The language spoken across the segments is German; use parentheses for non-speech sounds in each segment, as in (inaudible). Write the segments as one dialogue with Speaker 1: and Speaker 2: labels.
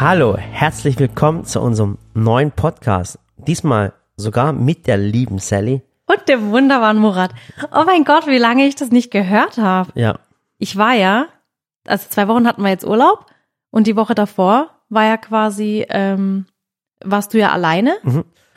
Speaker 1: Hallo, herzlich willkommen zu unserem neuen Podcast. Diesmal sogar mit der lieben Sally.
Speaker 2: Und dem wunderbaren Murat. Oh mein Gott, wie lange ich das nicht gehört habe.
Speaker 1: Ja,
Speaker 2: Ich war ja, also zwei Wochen hatten wir jetzt Urlaub und die Woche davor war ja quasi, ähm, warst du ja alleine.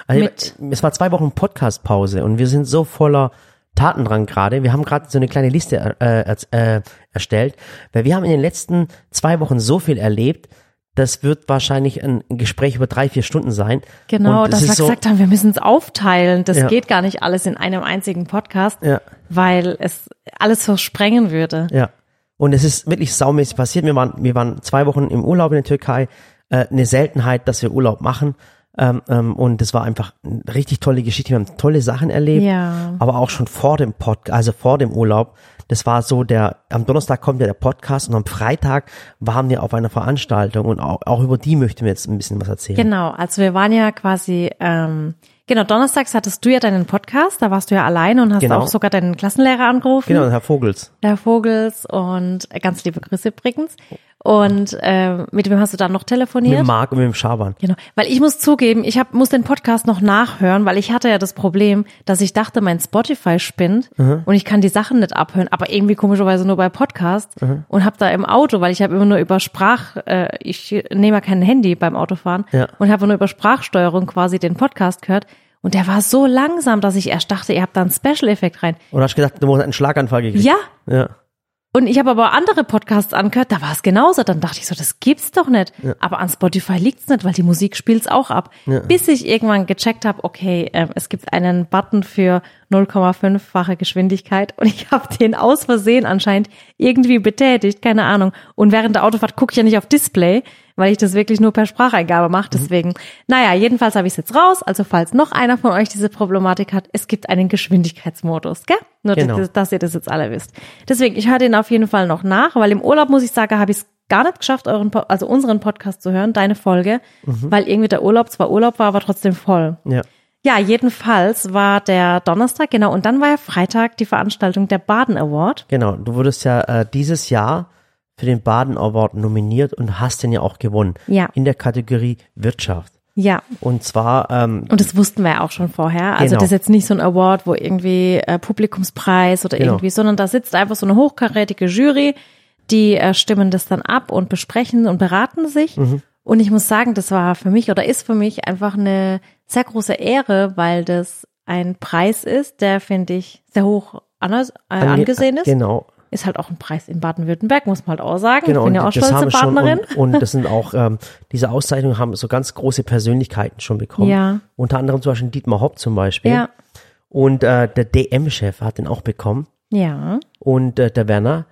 Speaker 1: also
Speaker 2: Mit-
Speaker 1: es war zwei Wochen Podcast-Pause und wir sind so voller Tatendrang gerade. Wir haben gerade so eine kleine Liste äh, erz- äh, erstellt, weil wir haben in den letzten zwei Wochen so viel erlebt. Das wird wahrscheinlich ein Gespräch über drei, vier Stunden sein.
Speaker 2: Genau, dass wir
Speaker 1: so,
Speaker 2: gesagt haben, wir müssen es aufteilen. Das
Speaker 1: Ja.
Speaker 2: geht gar nicht alles in einem einzigen Podcast,
Speaker 1: Ja.
Speaker 2: weil es alles versprengen würde.
Speaker 1: Ja. Und es ist wirklich saumäßig passiert. Wir waren, wir waren zwei Wochen im Urlaub in der Türkei. Äh, eine Seltenheit, dass wir Urlaub machen. Ähm, ähm, und es war einfach eine richtig tolle Geschichte. Wir haben tolle Sachen erlebt.
Speaker 2: Ja.
Speaker 1: Aber auch schon vor dem Pod, also vor dem Urlaub. Das war so der, am Donnerstag kommt ja der Podcast und am Freitag waren wir auf einer Veranstaltung und auch, auch über die möchten wir jetzt ein bisschen was erzählen.
Speaker 2: Genau, also wir waren ja quasi, ähm, genau, donnerstags hattest du ja deinen Podcast, da warst du ja alleine und hast
Speaker 1: Genau.
Speaker 2: auch sogar deinen Klassenlehrer angerufen.
Speaker 1: Genau, Herr Vogels.
Speaker 2: Herr Vogels und äh, ganz liebe Grüße übrigens. Und ähm, mit wem hast du dann noch
Speaker 1: Mit
Speaker 2: telefoniert?
Speaker 1: dem Marc und mit dem Schaban.
Speaker 2: Genau, weil ich muss zugeben, ich hab, muss den Podcast noch nachhören, weil ich hatte ja das Problem, dass ich dachte, mein Spotify spinnt und ich kann die Sachen nicht abhören, aber irgendwie komischerweise nur bei Podcast und habe da im Auto, weil ich habe immer nur über Sprach, äh, ich nehme ja kein Handy beim Autofahren
Speaker 1: Ja.
Speaker 2: und habe nur über Sprachsteuerung quasi den Podcast gehört und der war so langsam, dass ich erst dachte, ihr habt da einen Special-Effekt rein.
Speaker 1: Und hast gedacht, du musst einen Schlaganfall gekriegt.
Speaker 2: Ja,
Speaker 1: Ja.
Speaker 2: und ich habe aber andere Podcasts angehört, da war es genauso. Dann dachte ich so, das gibt's doch nicht. Aber an Spotify liegt's nicht, weil die Musik spielt's auch ab. Bis ich irgendwann gecheckt habe, okay, ähm, es gibt einen Button für 0,5-fache Geschwindigkeit und ich habe den aus Versehen anscheinend irgendwie betätigt, keine Ahnung. Und während der Autofahrt gucke ich ja nicht auf Display, weil ich das wirklich nur per Spracheingabe mache. Deswegen, naja, jedenfalls habe ich es jetzt raus. Also falls noch einer von euch diese Problematik hat, es gibt einen Geschwindigkeitsmodus, gell? Nur,
Speaker 1: Genau.
Speaker 2: dass, dass ihr das jetzt alle wisst. Deswegen, ich höre den auf jeden Fall noch nach, weil im Urlaub, muss ich sagen, habe ich es gar nicht geschafft, euren, also unseren Podcast zu hören, deine Folge, weil irgendwie der Urlaub zwar Urlaub war, aber trotzdem voll.
Speaker 1: Ja.
Speaker 2: Ja, jedenfalls war der Donnerstag, genau, und dann war ja Freitag die Veranstaltung der Baden Award.
Speaker 1: Genau, du wurdest ja äh, dieses Jahr für den Baden Award nominiert und hast den ja auch gewonnen.
Speaker 2: Ja.
Speaker 1: In der Kategorie Wirtschaft.
Speaker 2: Ja,
Speaker 1: Und zwar, ähm,
Speaker 2: und das wussten wir ja auch schon vorher. Also
Speaker 1: Genau.
Speaker 2: das ist jetzt nicht so ein Award, wo irgendwie äh, Publikumspreis oder
Speaker 1: Genau.
Speaker 2: irgendwie, sondern da sitzt einfach so eine hochkarätige Jury, die äh, stimmen das dann ab und besprechen und beraten sich.
Speaker 1: Mhm.
Speaker 2: Und ich muss sagen, das war für mich oder ist für mich einfach eine sehr große Ehre, weil das ein Preis ist, der finde ich sehr hoch anas- äh,
Speaker 1: ange-
Speaker 2: angesehen ist.
Speaker 1: Genau,
Speaker 2: Ist halt auch ein Preis in Baden-Württemberg, muss man halt auch sagen.
Speaker 1: genau.
Speaker 2: ich bin ja auch stolze Partnerin.
Speaker 1: und, und das sind auch, ähm, diese Auszeichnungen haben so ganz große Persönlichkeiten schon bekommen.
Speaker 2: Ja.
Speaker 1: Unter anderem zum Beispiel Dietmar Hopp zum Beispiel.
Speaker 2: ja,
Speaker 1: Und äh, der DM-Chef hat den auch bekommen.
Speaker 2: ja,
Speaker 1: und äh, der Werner.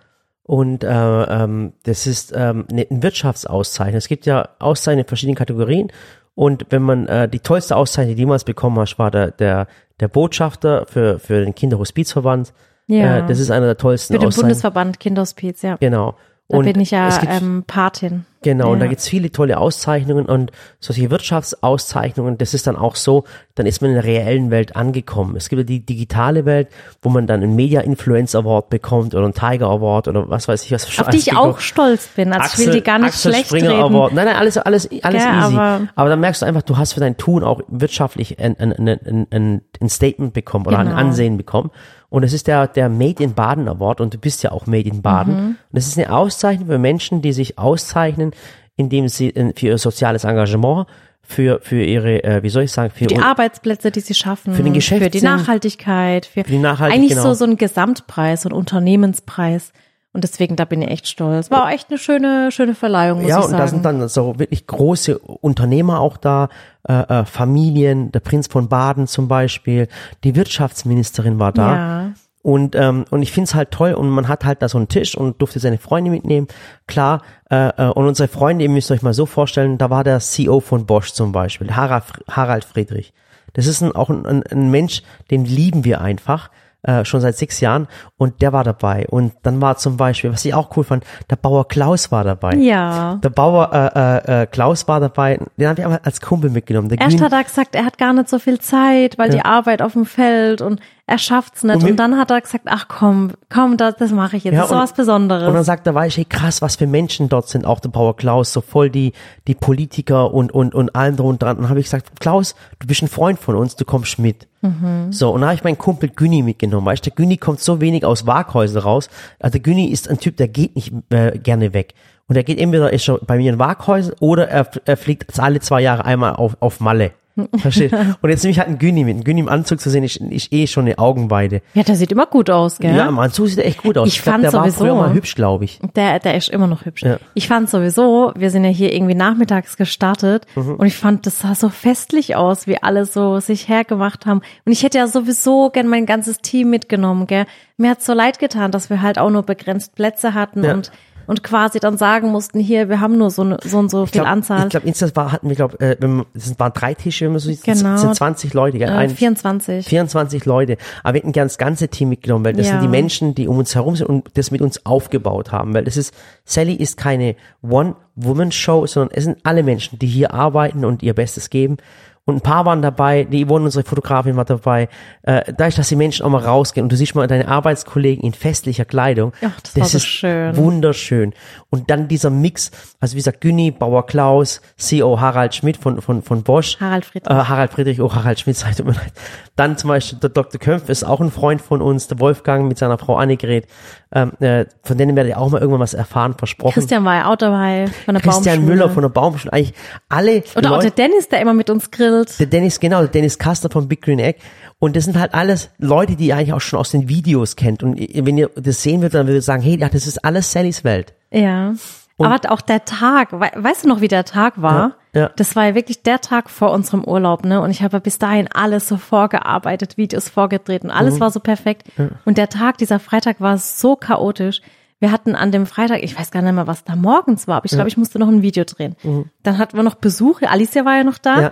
Speaker 1: Und äh, ähm, das ist ähm, ne- ein Wirtschaftsauszeichnung. Es gibt ja Auszeichnungen in verschiedenen Kategorien. Und wenn man äh, die tollste Auszeichnung, die jemals bekommen hast, war der, der, der Botschafter für, für den Kinderhospizverband.
Speaker 2: Ja.
Speaker 1: Äh, das ist einer der tollsten
Speaker 2: für den
Speaker 1: Auszeichnungen.
Speaker 2: Bundesverband Kinderhospiz, ja.
Speaker 1: Genau.
Speaker 2: Da
Speaker 1: und
Speaker 2: bin ich ja
Speaker 1: es gibt,
Speaker 2: ähm, Patin.
Speaker 1: Genau, und da
Speaker 2: ja.
Speaker 1: gibt's viele tolle Auszeichnungen und solche Wirtschaftsauszeichnungen, das ist dann auch so, dann ist man in der reellen Welt angekommen. Es gibt ja die digitale Welt, wo man dann einen Media Influence Award bekommt oder einen Tiger Award oder was weiß ich was.
Speaker 2: Auf die ich auch stolz bin. Also ich will die gar nicht
Speaker 1: Axel
Speaker 2: schlecht
Speaker 1: Springer
Speaker 2: reden.
Speaker 1: Award. Nein, nein, alles, alles, alles
Speaker 2: Ja,
Speaker 1: easy.
Speaker 2: aber-
Speaker 1: Aber, dann merkst du einfach, du hast für dein Tun auch wirtschaftlich ein, ein, ein, ein, ein, ein Statement bekommen oder ein
Speaker 2: Genau.
Speaker 1: Ansehen bekommen. Und es ist der, der Made in Baden Award und du bist ja auch Made in Baden.
Speaker 2: Mhm.
Speaker 1: Und es ist eine Auszeichnung für Menschen, die sich auszeichnen, indem sie äh, für ihr soziales Engagement, für, für ihre, äh, wie soll ich sagen, für
Speaker 2: Die Arbeitsplätze, die sie schaffen.
Speaker 1: Für den
Speaker 2: Für die. Nachhaltigkeit. Für,
Speaker 1: die Nachhaltig-
Speaker 2: Eigentlich
Speaker 1: genau.
Speaker 2: so, so ein Gesamtpreis, so ein Unternehmenspreis. Und deswegen, da bin ich echt stolz. War auch echt eine schöne, schöne Verleihung, muss
Speaker 1: ja,
Speaker 2: ich
Speaker 1: und
Speaker 2: sagen.
Speaker 1: da sind dann so wirklich große Unternehmer auch da, äh, äh, Familien, der Prinz von Baden zum Beispiel, die Wirtschaftsministerin war da.
Speaker 2: Ja.
Speaker 1: Und, ähm, und ich find's halt toll und man hat halt da so einen Tisch und durfte seine Freunde mitnehmen. Klar, äh, äh, und unsere Freunde, ihr müsst euch mal so vorstellen, da war der CEO von Bosch zum Beispiel, Harald, Harald Friedrich. Das ist ein, auch ein, ein, ein Mensch, den lieben wir einfach. Äh, schon seit sechs Jahren und der war dabei und dann war zum Beispiel, was ich auch cool fand, der Bauer Klaus war dabei.
Speaker 2: Ja.
Speaker 1: Der Bauer äh, äh, äh, Klaus war dabei, den haben wir als Kumpel mitgenommen. Der
Speaker 2: Erst hat er gesagt, er hat gar nicht so viel Zeit, weil die Arbeit auf dem Feld und er schafft's nicht.
Speaker 1: Und
Speaker 2: Und, dann hat er gesagt, ach komm, komm, das, das mache ich jetzt. das ist so
Speaker 1: und-
Speaker 2: was Besonderes.
Speaker 1: Und dann sagt er, weißt du, hey, krass, was für Menschen dort sind, auch der Bauer Klaus, so voll die, die Politiker und, und, und allem drum und dran. Und dann habe ich gesagt, Klaus, du bist ein Freund von uns, du kommst mit.
Speaker 2: Mhm.
Speaker 1: So, und dann habe ich meinen Kumpel Günni mitgenommen, weißt du, der Günni kommt so wenig aus Waghäusel raus. Also der Günni ist ein Typ, der geht nicht äh, gerne weg. Und er geht entweder ist er bei mir in Waghäusel oder er, er fliegt alle zwei Jahre einmal auf, auf Malle. Versteht? Und jetzt nehme ich halt einen Günni mit. Einen Günni im Anzug zu sehen, ist, ist eh schon eine Augenweide.
Speaker 2: ja, der sieht immer gut aus, gell?
Speaker 1: Ja, im Anzug sieht er echt gut aus.
Speaker 2: Ich
Speaker 1: glaub,
Speaker 2: fand
Speaker 1: der war
Speaker 2: sowieso-
Speaker 1: früher mal hübsch, glaube ich.
Speaker 2: Der, der ist immer noch hübsch.
Speaker 1: Ja.
Speaker 2: Ich fand sowieso, wir sind ja hier irgendwie nachmittags gestartet
Speaker 1: Mhm.
Speaker 2: und ich fand, das sah so festlich aus, wie alle so sich hergemacht haben. Und ich hätte ja sowieso gern mein ganzes Team mitgenommen, gell. Mir hat's so leid getan, dass wir halt auch nur begrenzt Plätze hatten
Speaker 1: Ja.
Speaker 2: und und quasi dann sagen mussten, hier, wir haben nur so, ne, so und so viel
Speaker 1: glaub,
Speaker 2: Anzahl.
Speaker 1: Ich glaube, insgesamt war, hatten wir, glaube äh, das waren drei Tische, wenn man so sieht,
Speaker 2: Genau.
Speaker 1: sind 20 Leute, gell?
Speaker 2: äh,
Speaker 1: Ein,
Speaker 2: 24.
Speaker 1: 24 Leute. Aber wir hätten gern das ganze Team mitgenommen, weil das
Speaker 2: Ja.
Speaker 1: sind die Menschen, die um uns herum sind und das mit uns aufgebaut haben. Weil das ist, Sally ist keine One-Woman-Show, sondern es sind alle Menschen, die hier arbeiten und ihr Bestes geben. Und ein paar waren dabei, die Yvonne, unsere Fotografin, war dabei. Äh, da ist, dass die Menschen auch mal rausgehen und du siehst mal deine Arbeitskollegen in festlicher Kleidung.
Speaker 2: Ach, das war so
Speaker 1: ist
Speaker 2: schön.
Speaker 1: wunderschön. Und dann dieser Mix, also wie gesagt, Günni, Bauer Klaus, CEO Harald Schmidt von, von, von Bosch.
Speaker 2: Harald Friedrich.
Speaker 1: Äh, Harald Friedrich, oh, Harald Schmidt, (laughs) sei tut mir leid. Dann zum Beispiel der Dr. Kömpf ist auch ein Freund von uns, der Wolfgang mit seiner Frau Annegret. Ähm, äh, von denen werde ich auch mal irgendwann was erfahren, versprochen.
Speaker 2: Christian war ja auch dabei von der
Speaker 1: Christian
Speaker 2: Baumschule.
Speaker 1: Müller von der Baumschule. Eigentlich alle
Speaker 2: Oder auch der
Speaker 1: Leute,
Speaker 2: Dennis, der immer mit uns grillt.
Speaker 1: der Dennis, genau, der Dennis Kaster von Big Green Egg. Und das sind halt alles Leute, die ihr eigentlich auch schon aus den Videos kennt. Und wenn ihr das sehen würdet, dann würdet ihr sagen, hey, ja, das ist alles Sallys Welt.
Speaker 2: Ja. Aber auch der Tag, we weißt du noch, wie der Tag war?
Speaker 1: Ja, ja.
Speaker 2: Das war ja wirklich der Tag vor unserem Urlaub, ne? Und ich habe bis dahin alles so vorgearbeitet, Videos vorgedreht und alles war so perfekt. Und der Tag, dieser Freitag war so chaotisch. Wir hatten an dem Freitag, ich weiß gar nicht mehr, was da morgens war, aber ich glaube, ich musste noch ein Video drehen. Dann hatten wir noch Besuche, Alicia war ja noch da.
Speaker 1: Ja.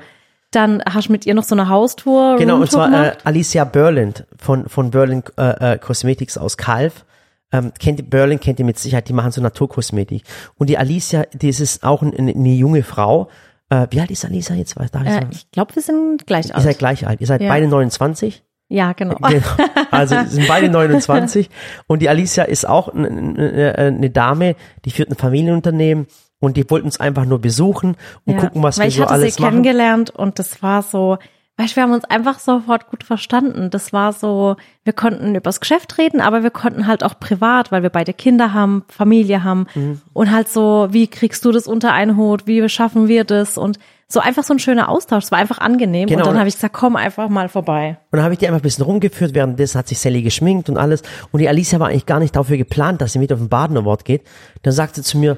Speaker 2: Dann hast du mit ihr noch so eine Haustour.
Speaker 1: Genau, und zwar äh. Alicia Berland von, von Berlin äh, äh, Cosmetics aus Calv. Ähm, kennt ihr Berlin, kennt ihr mit Sicherheit, die machen so Naturkosmetik. Und die Alicia, die ist auch eine, eine junge Frau. Äh, wie alt ist Alicia jetzt? Weiß, darf ich
Speaker 2: äh, ich glaube, wir sind gleich
Speaker 1: Ihr
Speaker 2: alt.
Speaker 1: seid gleich alt. Ihr seid
Speaker 2: Ja.
Speaker 1: beide 29.
Speaker 2: Ja, genau.
Speaker 1: Genau. Also sind beide 29 (laughs) und die Alicia ist auch eine, eine, Dame, die führt ein Familienunternehmen und die wollten uns einfach nur besuchen und
Speaker 2: Ja,
Speaker 1: gucken, was
Speaker 2: weil
Speaker 1: wir
Speaker 2: ich
Speaker 1: so
Speaker 2: hatte
Speaker 1: alles
Speaker 2: sie
Speaker 1: machen.
Speaker 2: kennengelernt und das war so, weißt, wir haben uns einfach sofort gut verstanden. Das war so, wir konnten übers Geschäft reden, aber wir konnten halt auch privat, weil wir beide Kinder haben, Familie haben
Speaker 1: Mhm.
Speaker 2: und halt so, wie kriegst du das unter einen Hut, wie schaffen wir das und so einfach so ein schöner Austausch. Es war einfach angenehm
Speaker 1: Genau.
Speaker 2: und dann habe ich gesagt, komm einfach mal vorbei.
Speaker 1: Und dann habe ich die einfach ein bisschen rumgeführt, währenddessen hat sich Sally geschminkt und alles. Und die Alicia war eigentlich gar nicht dafür geplant, dass sie mit auf den Baden Award geht. Dann sagte sie zu mir,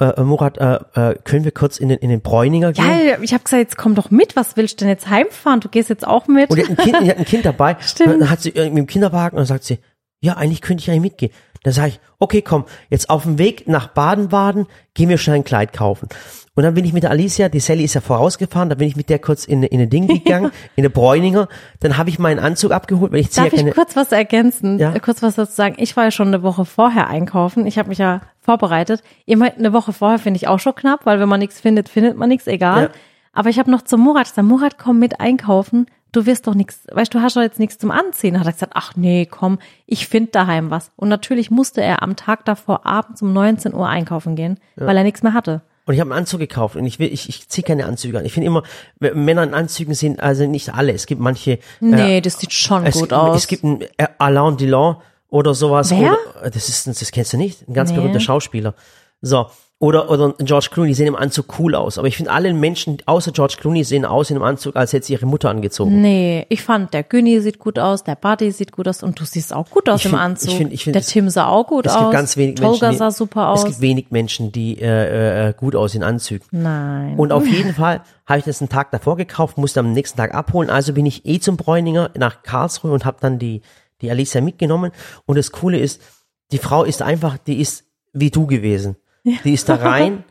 Speaker 1: äh, äh, Murat, äh, äh, können wir kurz in den, in den Bräuninger gehen?
Speaker 2: Ja, ich habe gesagt, jetzt komm doch mit, was willst du denn jetzt heimfahren? Du gehst jetzt auch mit.
Speaker 1: Und die hat ein Kind, die hat ein Kind dabei. (laughs)
Speaker 2: Stimmt.
Speaker 1: Und dann hat sie irgendwie im Kinderwagen und dann sagt sie, ja, eigentlich könnte ich eigentlich mitgehen. Dann sage ich, okay, komm, jetzt auf dem Weg nach Baden-Baden gehen wir schnell ein Kleid kaufen. Und dann bin ich mit der Alicia, die Sally ist ja vorausgefahren, da bin ich mit der kurz in, in ein Ding gegangen, (laughs) in eine Bräuninger. Dann habe ich meinen Anzug abgeholt, weil ich ziehe
Speaker 2: Darf
Speaker 1: ja
Speaker 2: ich
Speaker 1: keine...
Speaker 2: kurz was ergänzen?
Speaker 1: Ja.
Speaker 2: Äh, Kurz was dazu sagen. Ich war ja schon eine Woche vorher einkaufen. Ich habe mich ja vorbereitet. Immer eine Woche vorher finde ich auch schon knapp, weil wenn man nichts findet, findet man nichts, egal.
Speaker 1: Ja.
Speaker 2: Aber ich habe noch zum Murat gesagt, Murat, komm mit einkaufen. Du wirst doch nichts, weißt du, hast doch jetzt nichts zum Anziehen. Hat er gesagt, ach nee, komm, ich find daheim was. Und natürlich musste er am Tag davor abends um 19 Uhr einkaufen gehen, weil er nichts mehr hatte.
Speaker 1: Und ich habe einen Anzug gekauft und ich will, ich, ich ziehe keine Anzüge an. Ich finde immer, Männer in Anzügen sind, also nicht alle. Es gibt manche.
Speaker 2: Nee,
Speaker 1: äh,
Speaker 2: das sieht schon
Speaker 1: es,
Speaker 2: gut aus.
Speaker 1: Es gibt einen äh, Alain Delon oder sowas.
Speaker 2: Wer?
Speaker 1: Oder, das ist, das kennst du nicht. Ein ganz
Speaker 2: Nee.
Speaker 1: berühmter Schauspieler. So. Oder, oder George Clooney, die sehen im Anzug cool aus. Aber ich finde, alle Menschen, außer George Clooney, sehen aus in einem Anzug, als hätte sie ihre Mutter angezogen.
Speaker 2: Nee, ich fand, der Günni sieht gut aus, der Buddy sieht gut aus und du siehst auch gut aus
Speaker 1: Ich
Speaker 2: im
Speaker 1: find-
Speaker 2: Anzug.
Speaker 1: ich find- ich find,
Speaker 2: der
Speaker 1: es-
Speaker 2: Tim sah auch gut
Speaker 1: Es
Speaker 2: aus.
Speaker 1: gibt ganz wenig
Speaker 2: Tolga
Speaker 1: Menschen,
Speaker 2: sah super
Speaker 1: es
Speaker 2: aus.
Speaker 1: gibt wenig Menschen, die äh, äh, gut aussehen in Anzügen.
Speaker 2: Nein.
Speaker 1: Und auf jeden Fall habe ich das einen Tag davor gekauft, musste am nächsten Tag abholen. Also bin ich eh zum Bräuninger nach Karlsruhe und habe dann die, die Alicia mitgenommen. Und das Coole ist, die Frau ist einfach, die ist wie du gewesen. (laughs) Die ist da rein,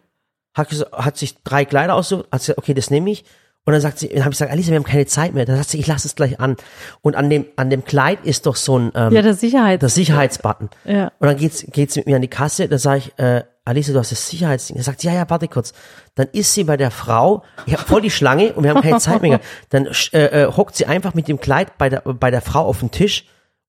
Speaker 1: hat, hat sich drei Kleider ausgesucht, hat gesagt, okay, das nehme ich. Und dann sagt sie, dann habe ich gesagt, Alicia, wir haben keine Zeit mehr. Dann sagt sie, ich lasse es gleich an. Und an dem, an dem Kleid ist doch so ein, ähm,
Speaker 2: ja, der Sicherheit.
Speaker 1: der Sicherheitsbutton.
Speaker 2: Ja.
Speaker 1: Und dann geht's, geht's mit mir an die Kasse, da sage ich, äh, Alice, du hast das Sicherheitsding. Er sagt, ja, ja, warte kurz. Dann ist sie bei der Frau, ich habe voll die Schlange und wir haben keine Zeit mehr. (laughs) Dann äh, äh, hockt sie einfach mit dem Kleid bei der, bei der Frau auf den Tisch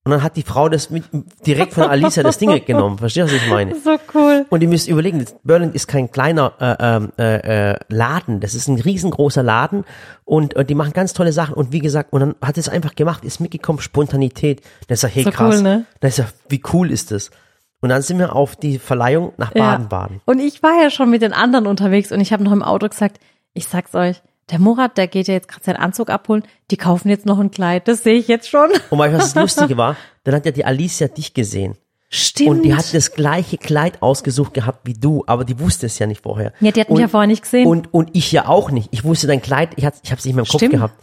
Speaker 1: und dann hat die Frau das mit, direkt von Alicia das Ding weggenommen. (laughs) Verstehst du, was ich meine?
Speaker 2: So cool.
Speaker 1: Und ihr müsst überlegen, Berlin ist kein kleiner äh, ähm, äh, äh, Laden, das ist ein riesengroßer Laden und, und die machen ganz tolle Sachen und wie gesagt, und dann hat es einfach gemacht, ist mitgekommen, Spontanität. Dann ist er, hey
Speaker 2: So
Speaker 1: krass,
Speaker 2: cool, ne?
Speaker 1: dann ist er, wie cool ist das? Und dann sind wir auf die Verleihung nach
Speaker 2: Ja.
Speaker 1: Baden-Baden.
Speaker 2: Und ich war ja schon mit den anderen unterwegs und ich habe noch im Auto gesagt, ich sag's euch, der Murat, der geht ja jetzt gerade seinen Anzug abholen, die kaufen jetzt noch ein Kleid, das sehe ich jetzt schon.
Speaker 1: Und weißt du, was das (laughs) Lustige war? Dann hat ja die Alicia dich gesehen.
Speaker 2: Stimmt.
Speaker 1: Und die hat das gleiche Kleid ausgesucht gehabt wie du, aber die wusste es ja nicht vorher.
Speaker 2: Ja, die hat mich
Speaker 1: und,
Speaker 2: ja vorher nicht gesehen.
Speaker 1: Und, und ich ja auch nicht. Ich wusste dein Kleid, ich, hatte- ich habe es nicht mehr im Kopf
Speaker 2: Stimmt.
Speaker 1: gehabt.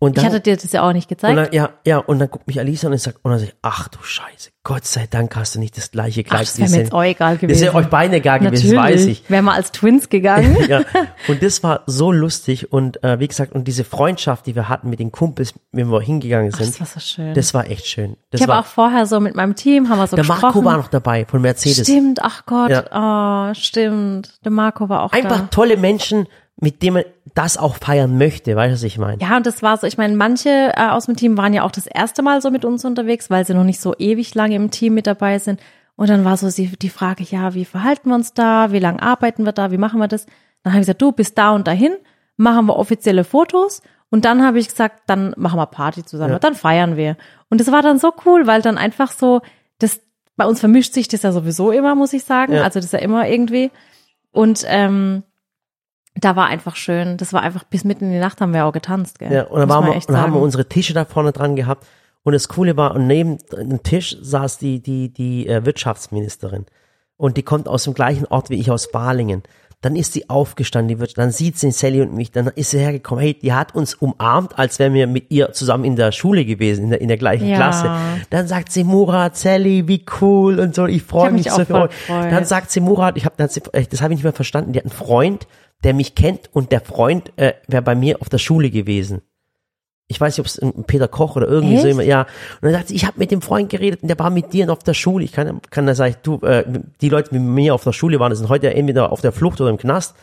Speaker 1: Und
Speaker 2: ich
Speaker 1: dann,
Speaker 2: hatte dir das ja auch nicht gezeigt.
Speaker 1: dann, ja, ja, und dann guckt mich Alicia und ich sag, und dann sag ich, ach du Scheiße, Gott sei Dank hast du nicht das gleiche
Speaker 2: Ach,
Speaker 1: Kleid.
Speaker 2: das wäre mir jetzt auch egal
Speaker 1: Das
Speaker 2: gewesen.
Speaker 1: wäre euch beiden egal gewesen, das weiß ich.
Speaker 2: Wären wir als Twins gegangen. (laughs)
Speaker 1: Ja, (laughs) und das war so lustig und äh, wie gesagt, und diese Freundschaft, die wir hatten mit den Kumpels, wenn wir hingegangen
Speaker 2: Ach,
Speaker 1: sind,
Speaker 2: das war so schön.
Speaker 1: das war echt schön. Das
Speaker 2: ich habe auch vorher so mit meinem Team, haben wir so
Speaker 1: der
Speaker 2: gesprochen.
Speaker 1: Marco war noch dabei von Mercedes.
Speaker 2: Stimmt, ach Gott, oh, stimmt. Der Marco war auch
Speaker 1: Einfach
Speaker 2: da.
Speaker 1: tolle Menschen, mit denen man das auch feiern möchte, weißt du, was ich meine?
Speaker 2: Ja, und das war so, ich meine, manche äh, aus dem Team waren ja auch das erste Mal so mit uns unterwegs, weil sie noch nicht so ewig lange im Team mit dabei sind. Und dann war so die, die Frage, ja, wie verhalten wir uns da? Wie lange arbeiten wir da? Wie machen wir das? Dann habe ich gesagt, du bist da und dahin, machen wir offizielle Fotos. Und dann habe ich gesagt, dann machen wir Party zusammen,
Speaker 1: Ja.
Speaker 2: dann feiern wir. Und das war dann so cool, weil dann einfach so, das, bei uns vermischt sich das ja sowieso immer, muss ich sagen.
Speaker 1: Ja.
Speaker 2: Also das ist ja immer irgendwie. Und ähm, da war einfach schön. Das war einfach bis mitten in die Nacht haben wir auch getanzt, gell?
Speaker 1: Ja, und dann,
Speaker 2: Muss
Speaker 1: waren wir,
Speaker 2: echt
Speaker 1: und haben wir unsere Tische da vorne dran gehabt. Und das Coole war, und neben dem Tisch saß die, die, die äh, Wirtschaftsministerin. Und die kommt aus dem gleichen Ort wie ich aus Balingen. Dann ist sie aufgestanden, die wird, dann sieht sie Sally und mich, dann ist sie hergekommen, hey, die hat uns umarmt, als wären wir mit ihr zusammen in der Schule gewesen, in der, in der gleichen
Speaker 2: Ja.
Speaker 1: Klasse. Dann sagt sie, Murat, Sally, wie cool und so, ich freue mich,
Speaker 2: mich
Speaker 1: so
Speaker 2: voll.
Speaker 1: Dann sagt sie, Murat, ich hab, das, das habe ich nicht mehr verstanden, die hat einen Freund, der mich kennt und der Freund äh, wäre bei mir auf der Schule gewesen. Ich weiß nicht, ob es ein Peter Koch oder irgendwie so
Speaker 2: Echt?
Speaker 1: jemand, ja. Und dann sagt sie, ich habe mit dem Freund geredet und der war mit dir auf der Schule. Ich kann, kann da sagen, du, äh, die Leute, die mit mir auf der Schule waren, sind heute entweder auf der Flucht oder im Knast.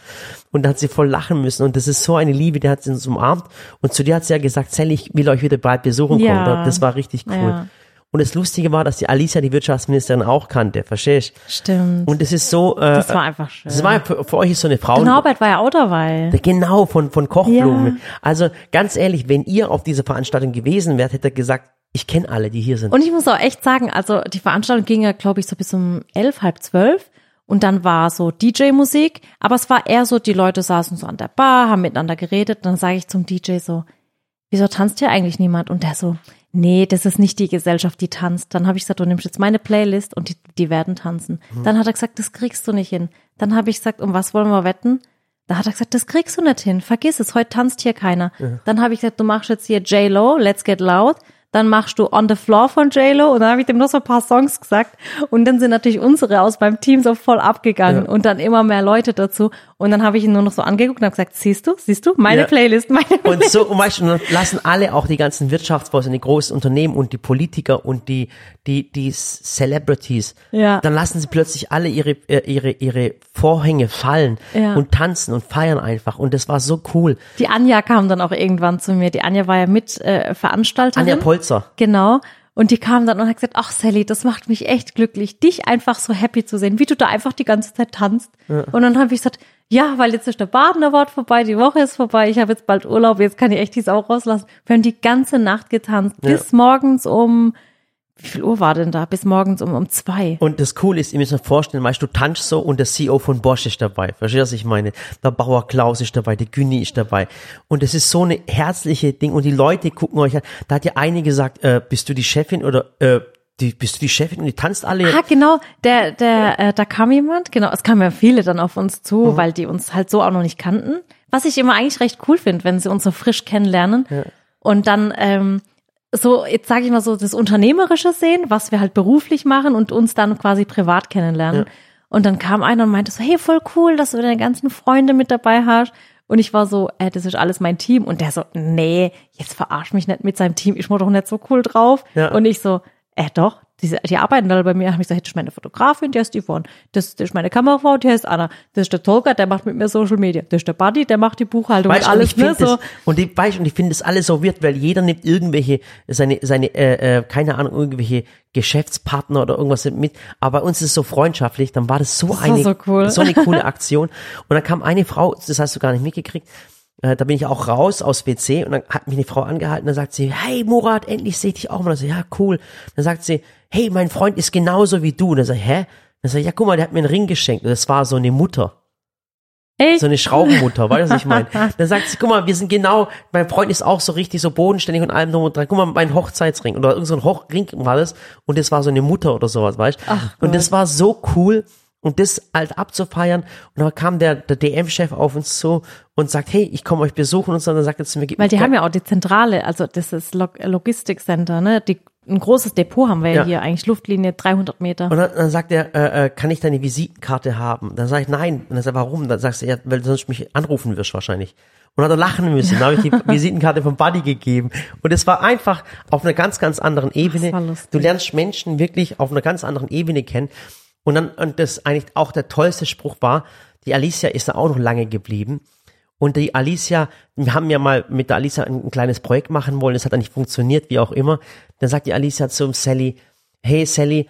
Speaker 1: Und da hat sie voll lachen müssen. Und das ist so eine Liebe, die hat sie uns umarmt. Und zu dir hat sie ja gesagt, Sally, ich will euch wieder bald besuchen
Speaker 2: Ja.
Speaker 1: kommen. Das war richtig cool.
Speaker 2: Ja.
Speaker 1: Und das Lustige war, dass die Alicia die Wirtschaftsministerin auch kannte, verstehst
Speaker 2: Stimmt.
Speaker 1: Und es ist so, äh,
Speaker 2: das war einfach schön.
Speaker 1: das war für, für euch ist so eine Frau.
Speaker 2: Und Norbert war ja auch dabei.
Speaker 1: Genau, von, von Kochblumen.
Speaker 2: Ja.
Speaker 1: Also ganz ehrlich, wenn ihr auf dieser Veranstaltung gewesen wärt, hätte er gesagt, ich kenne alle, die hier sind.
Speaker 2: Und ich muss auch echt sagen, also die Veranstaltung ging ja, glaube ich, so bis um elf, halb zwölf. Und dann war so DJ-Musik, aber es war eher so, die Leute saßen so an der Bar, haben miteinander geredet. Dann sage ich zum DJ so, wieso tanzt hier eigentlich niemand? Und der so, nee, das ist nicht die Gesellschaft, die tanzt. Dann habe ich gesagt, du nimmst jetzt meine Playlist und die, die werden tanzen. Dann hat er gesagt, das kriegst du nicht hin. Dann habe ich gesagt, um was wollen wir wetten? Da hat er gesagt, das kriegst du nicht hin. Vergiss es, heute tanzt hier keiner. Dann habe ich gesagt, du machst jetzt hier J-Lo, Let's Get Loud. Dann machst du On the Floor von J-Lo und dann habe ich dem noch so ein paar Songs gesagt. Und dann sind natürlich unsere aus beim Team so voll abgegangen
Speaker 1: Ja.
Speaker 2: und dann immer mehr Leute dazu. Und dann habe ich ihn nur noch so angeguckt und habe gesagt, siehst du, siehst du, meine
Speaker 1: Ja.
Speaker 2: Playlist, meine
Speaker 1: Und
Speaker 2: Playlist.
Speaker 1: so, und weißt du, und dann lassen alle auch die ganzen Wirtschaftsbosse, die großen Unternehmen und die Politiker und die, die, die Celebrities,
Speaker 2: Ja.
Speaker 1: dann lassen sie plötzlich alle ihre, äh, ihre, ihre Vorhänge fallen
Speaker 2: Ja.
Speaker 1: und tanzen und feiern einfach. Und das war so cool.
Speaker 2: Die Anja kam dann auch irgendwann zu mir. Die Anja war ja mit äh, Veranstalterin.
Speaker 1: Anja Polzer.
Speaker 2: Genau. Und die kam dann und hat gesagt, ach Sally, das macht mich echt glücklich, dich einfach so happy zu sehen, wie du da einfach die ganze Zeit tanzt. Und dann habe ich gesagt, ja, weil jetzt ist der Baden Award vorbei, die Woche ist vorbei, ich habe jetzt bald Urlaub, jetzt kann ich echt die Sau rauslassen. Wir haben die ganze Nacht getanzt,
Speaker 1: Ja.
Speaker 2: bis morgens um, wie viel Uhr war denn da? Bis morgens um, um zwei.
Speaker 1: Und das Coole ist, ihr müsst euch vorstellen, weißt du, du tanzt so und der CEO von Bosch ist dabei. Verstehst du, was ich meine? Der Bauer Klaus ist dabei, der Günni ist dabei. Und es ist so eine herzliche Ding und die Leute gucken euch an. Da hat ja eine gesagt, äh, bist du die Chefin oder äh, die, bist du die Chefin und die tanzt alle.
Speaker 2: Ah, genau, der, der, äh, da kam jemand, genau, es kamen ja viele dann auf uns zu,
Speaker 1: Mhm.
Speaker 2: weil die uns halt so auch noch nicht kannten. Was ich immer eigentlich recht cool finde, wenn sie uns so frisch kennenlernen. Und dann ähm, so, jetzt sage ich mal so, das Unternehmerische sehen, was wir halt beruflich machen und uns dann quasi privat kennenlernen. Und dann kam einer und meinte so, hey, voll cool, dass du deine ganzen Freunde mit dabei hast. Und ich war so, äh, das ist alles mein Team. Und der so, nee, jetzt verarsch mich nicht mit seinem Team, ich war doch nicht so cool drauf.
Speaker 1: Ja.
Speaker 2: Und ich so, äh doch, die, die arbeiten alle bei mir, haben ich gesagt, das ist meine Fotografin, die heißt Yvonne, das, das ist meine Kamerafrau, die heißt Anna, das ist der Tolga, der macht mit mir Social Media, das ist der Buddy, der macht die Buchhaltung
Speaker 1: Weißt,
Speaker 2: und
Speaker 1: und
Speaker 2: alles,
Speaker 1: ich
Speaker 2: ne, so.
Speaker 1: das, und ich weiß, und ich finde das alles so wird, weil jeder nimmt irgendwelche, seine, seine, äh, äh, keine Ahnung, irgendwelche Geschäftspartner oder irgendwas mit, aber bei uns ist es so freundschaftlich, dann war das so
Speaker 2: war
Speaker 1: eine,
Speaker 2: so cool.
Speaker 1: so eine coole Aktion. Und dann kam eine Frau, das hast du gar nicht mitgekriegt, da bin ich auch raus aus WC und dann hat mich eine Frau angehalten, dann sagt sie, hey Murat, endlich sehe ich dich auch mal. Dann so, ja, cool. Dann sagt sie, hey, mein Freund ist genauso wie du. Und dann sag ich, hä? Dann sag ich, ja, guck mal, der hat mir einen Ring geschenkt. Und das war so eine Mutter.
Speaker 2: Echt?
Speaker 1: So eine Schraubenmutter, weißt du, was ich meine? (laughs) Dann sagt sie, guck mal, wir sind genau, mein Freund ist auch so richtig so bodenständig und allem drum und dran. Guck mal, mein Hochzeitsring oder irgend so Hochring war das und das war so eine Mutter oder sowas, weißt du? Und das war so cool und das halt abzufeiern und dann kam der, der DM-Chef auf uns zu und sagt, hey, ich komme euch besuchen und so, und dann sagt er zu mir, gib
Speaker 2: Weil die haben ja auch die Zentrale, also das ist Log Logistikcenter, ne? Die, ein großes Depot haben wir ja, hier, eigentlich Luftlinie 300 Meter.
Speaker 1: Und dann, dann sagt er, äh, äh, kann ich deine Visitenkarte haben? Dann sage ich, nein. Und dann sagt er, warum? Dann sagst du, ja, weil du sonst mich anrufen wirst wahrscheinlich. Und dann hat er lachen müssen. Dann habe ich die (laughs) Visitenkarte vom Buddy gegeben. Und es war einfach auf einer ganz, ganz anderen Ebene. Du lernst Menschen wirklich auf einer ganz anderen Ebene kennen. Und dann, und das eigentlich auch der tollste Spruch war, die Alicia ist da auch noch lange geblieben. Und die Alicia, wir haben ja mal mit der Alicia ein, ein kleines Projekt machen wollen, es hat dann nicht funktioniert, wie auch immer. Dann sagt die Alicia zum Sally, hey Sally,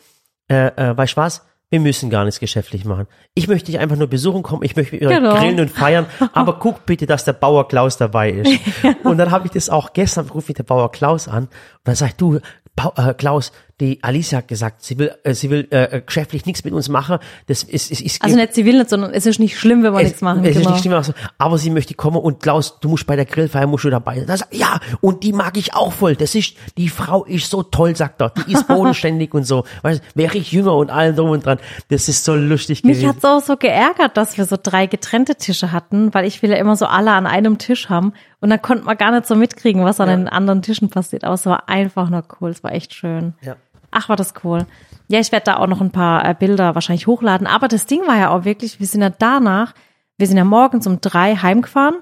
Speaker 1: äh, äh, weißt du was? Wir müssen gar nichts geschäftlich machen. Ich möchte dich einfach nur besuchen kommen, ich möchte
Speaker 2: Genau.
Speaker 1: grillen und feiern, aber guck bitte, dass der Bauer Klaus dabei ist. (laughs) Und dann habe ich das auch gestern, rufe ich der Bauer Klaus an und dann sagt du, Bau, äh, Klaus, die Alicia hat gesagt, sie will, äh, sie will äh, geschäftlich nichts mit uns machen. Das ist, ist, ist
Speaker 2: Also nicht sie will nicht, sondern es ist nicht schlimm, wenn wir nichts machen.
Speaker 1: es ist
Speaker 2: genau.
Speaker 1: nicht schlimm, aber so, aber sie möchte kommen und Klaus, du musst bei der Grillfeier musst du dabei sein. Das, ja, und die mag ich auch voll. Das ist, die Frau ist so toll, sagt er. Die ist (laughs) bodenständig und so. Weißt, du, wäre ich jünger und allem drum und dran. Das ist so lustig
Speaker 2: Mich
Speaker 1: gewesen.
Speaker 2: hat's auch so geärgert, dass wir so drei getrennte Tische hatten, weil ich will ja immer so alle an einem Tisch haben und dann konnte man gar nicht so mitkriegen, was an den anderen Tischen passiert. Aber es war einfach nur cool, es war echt schön.
Speaker 1: Ja.
Speaker 2: Ach, war das cool. Ja, ich werde da auch noch ein paar äh, Bilder wahrscheinlich hochladen. Aber das Ding war ja auch wirklich, wir sind ja danach, wir sind ja morgens um drei heimgefahren.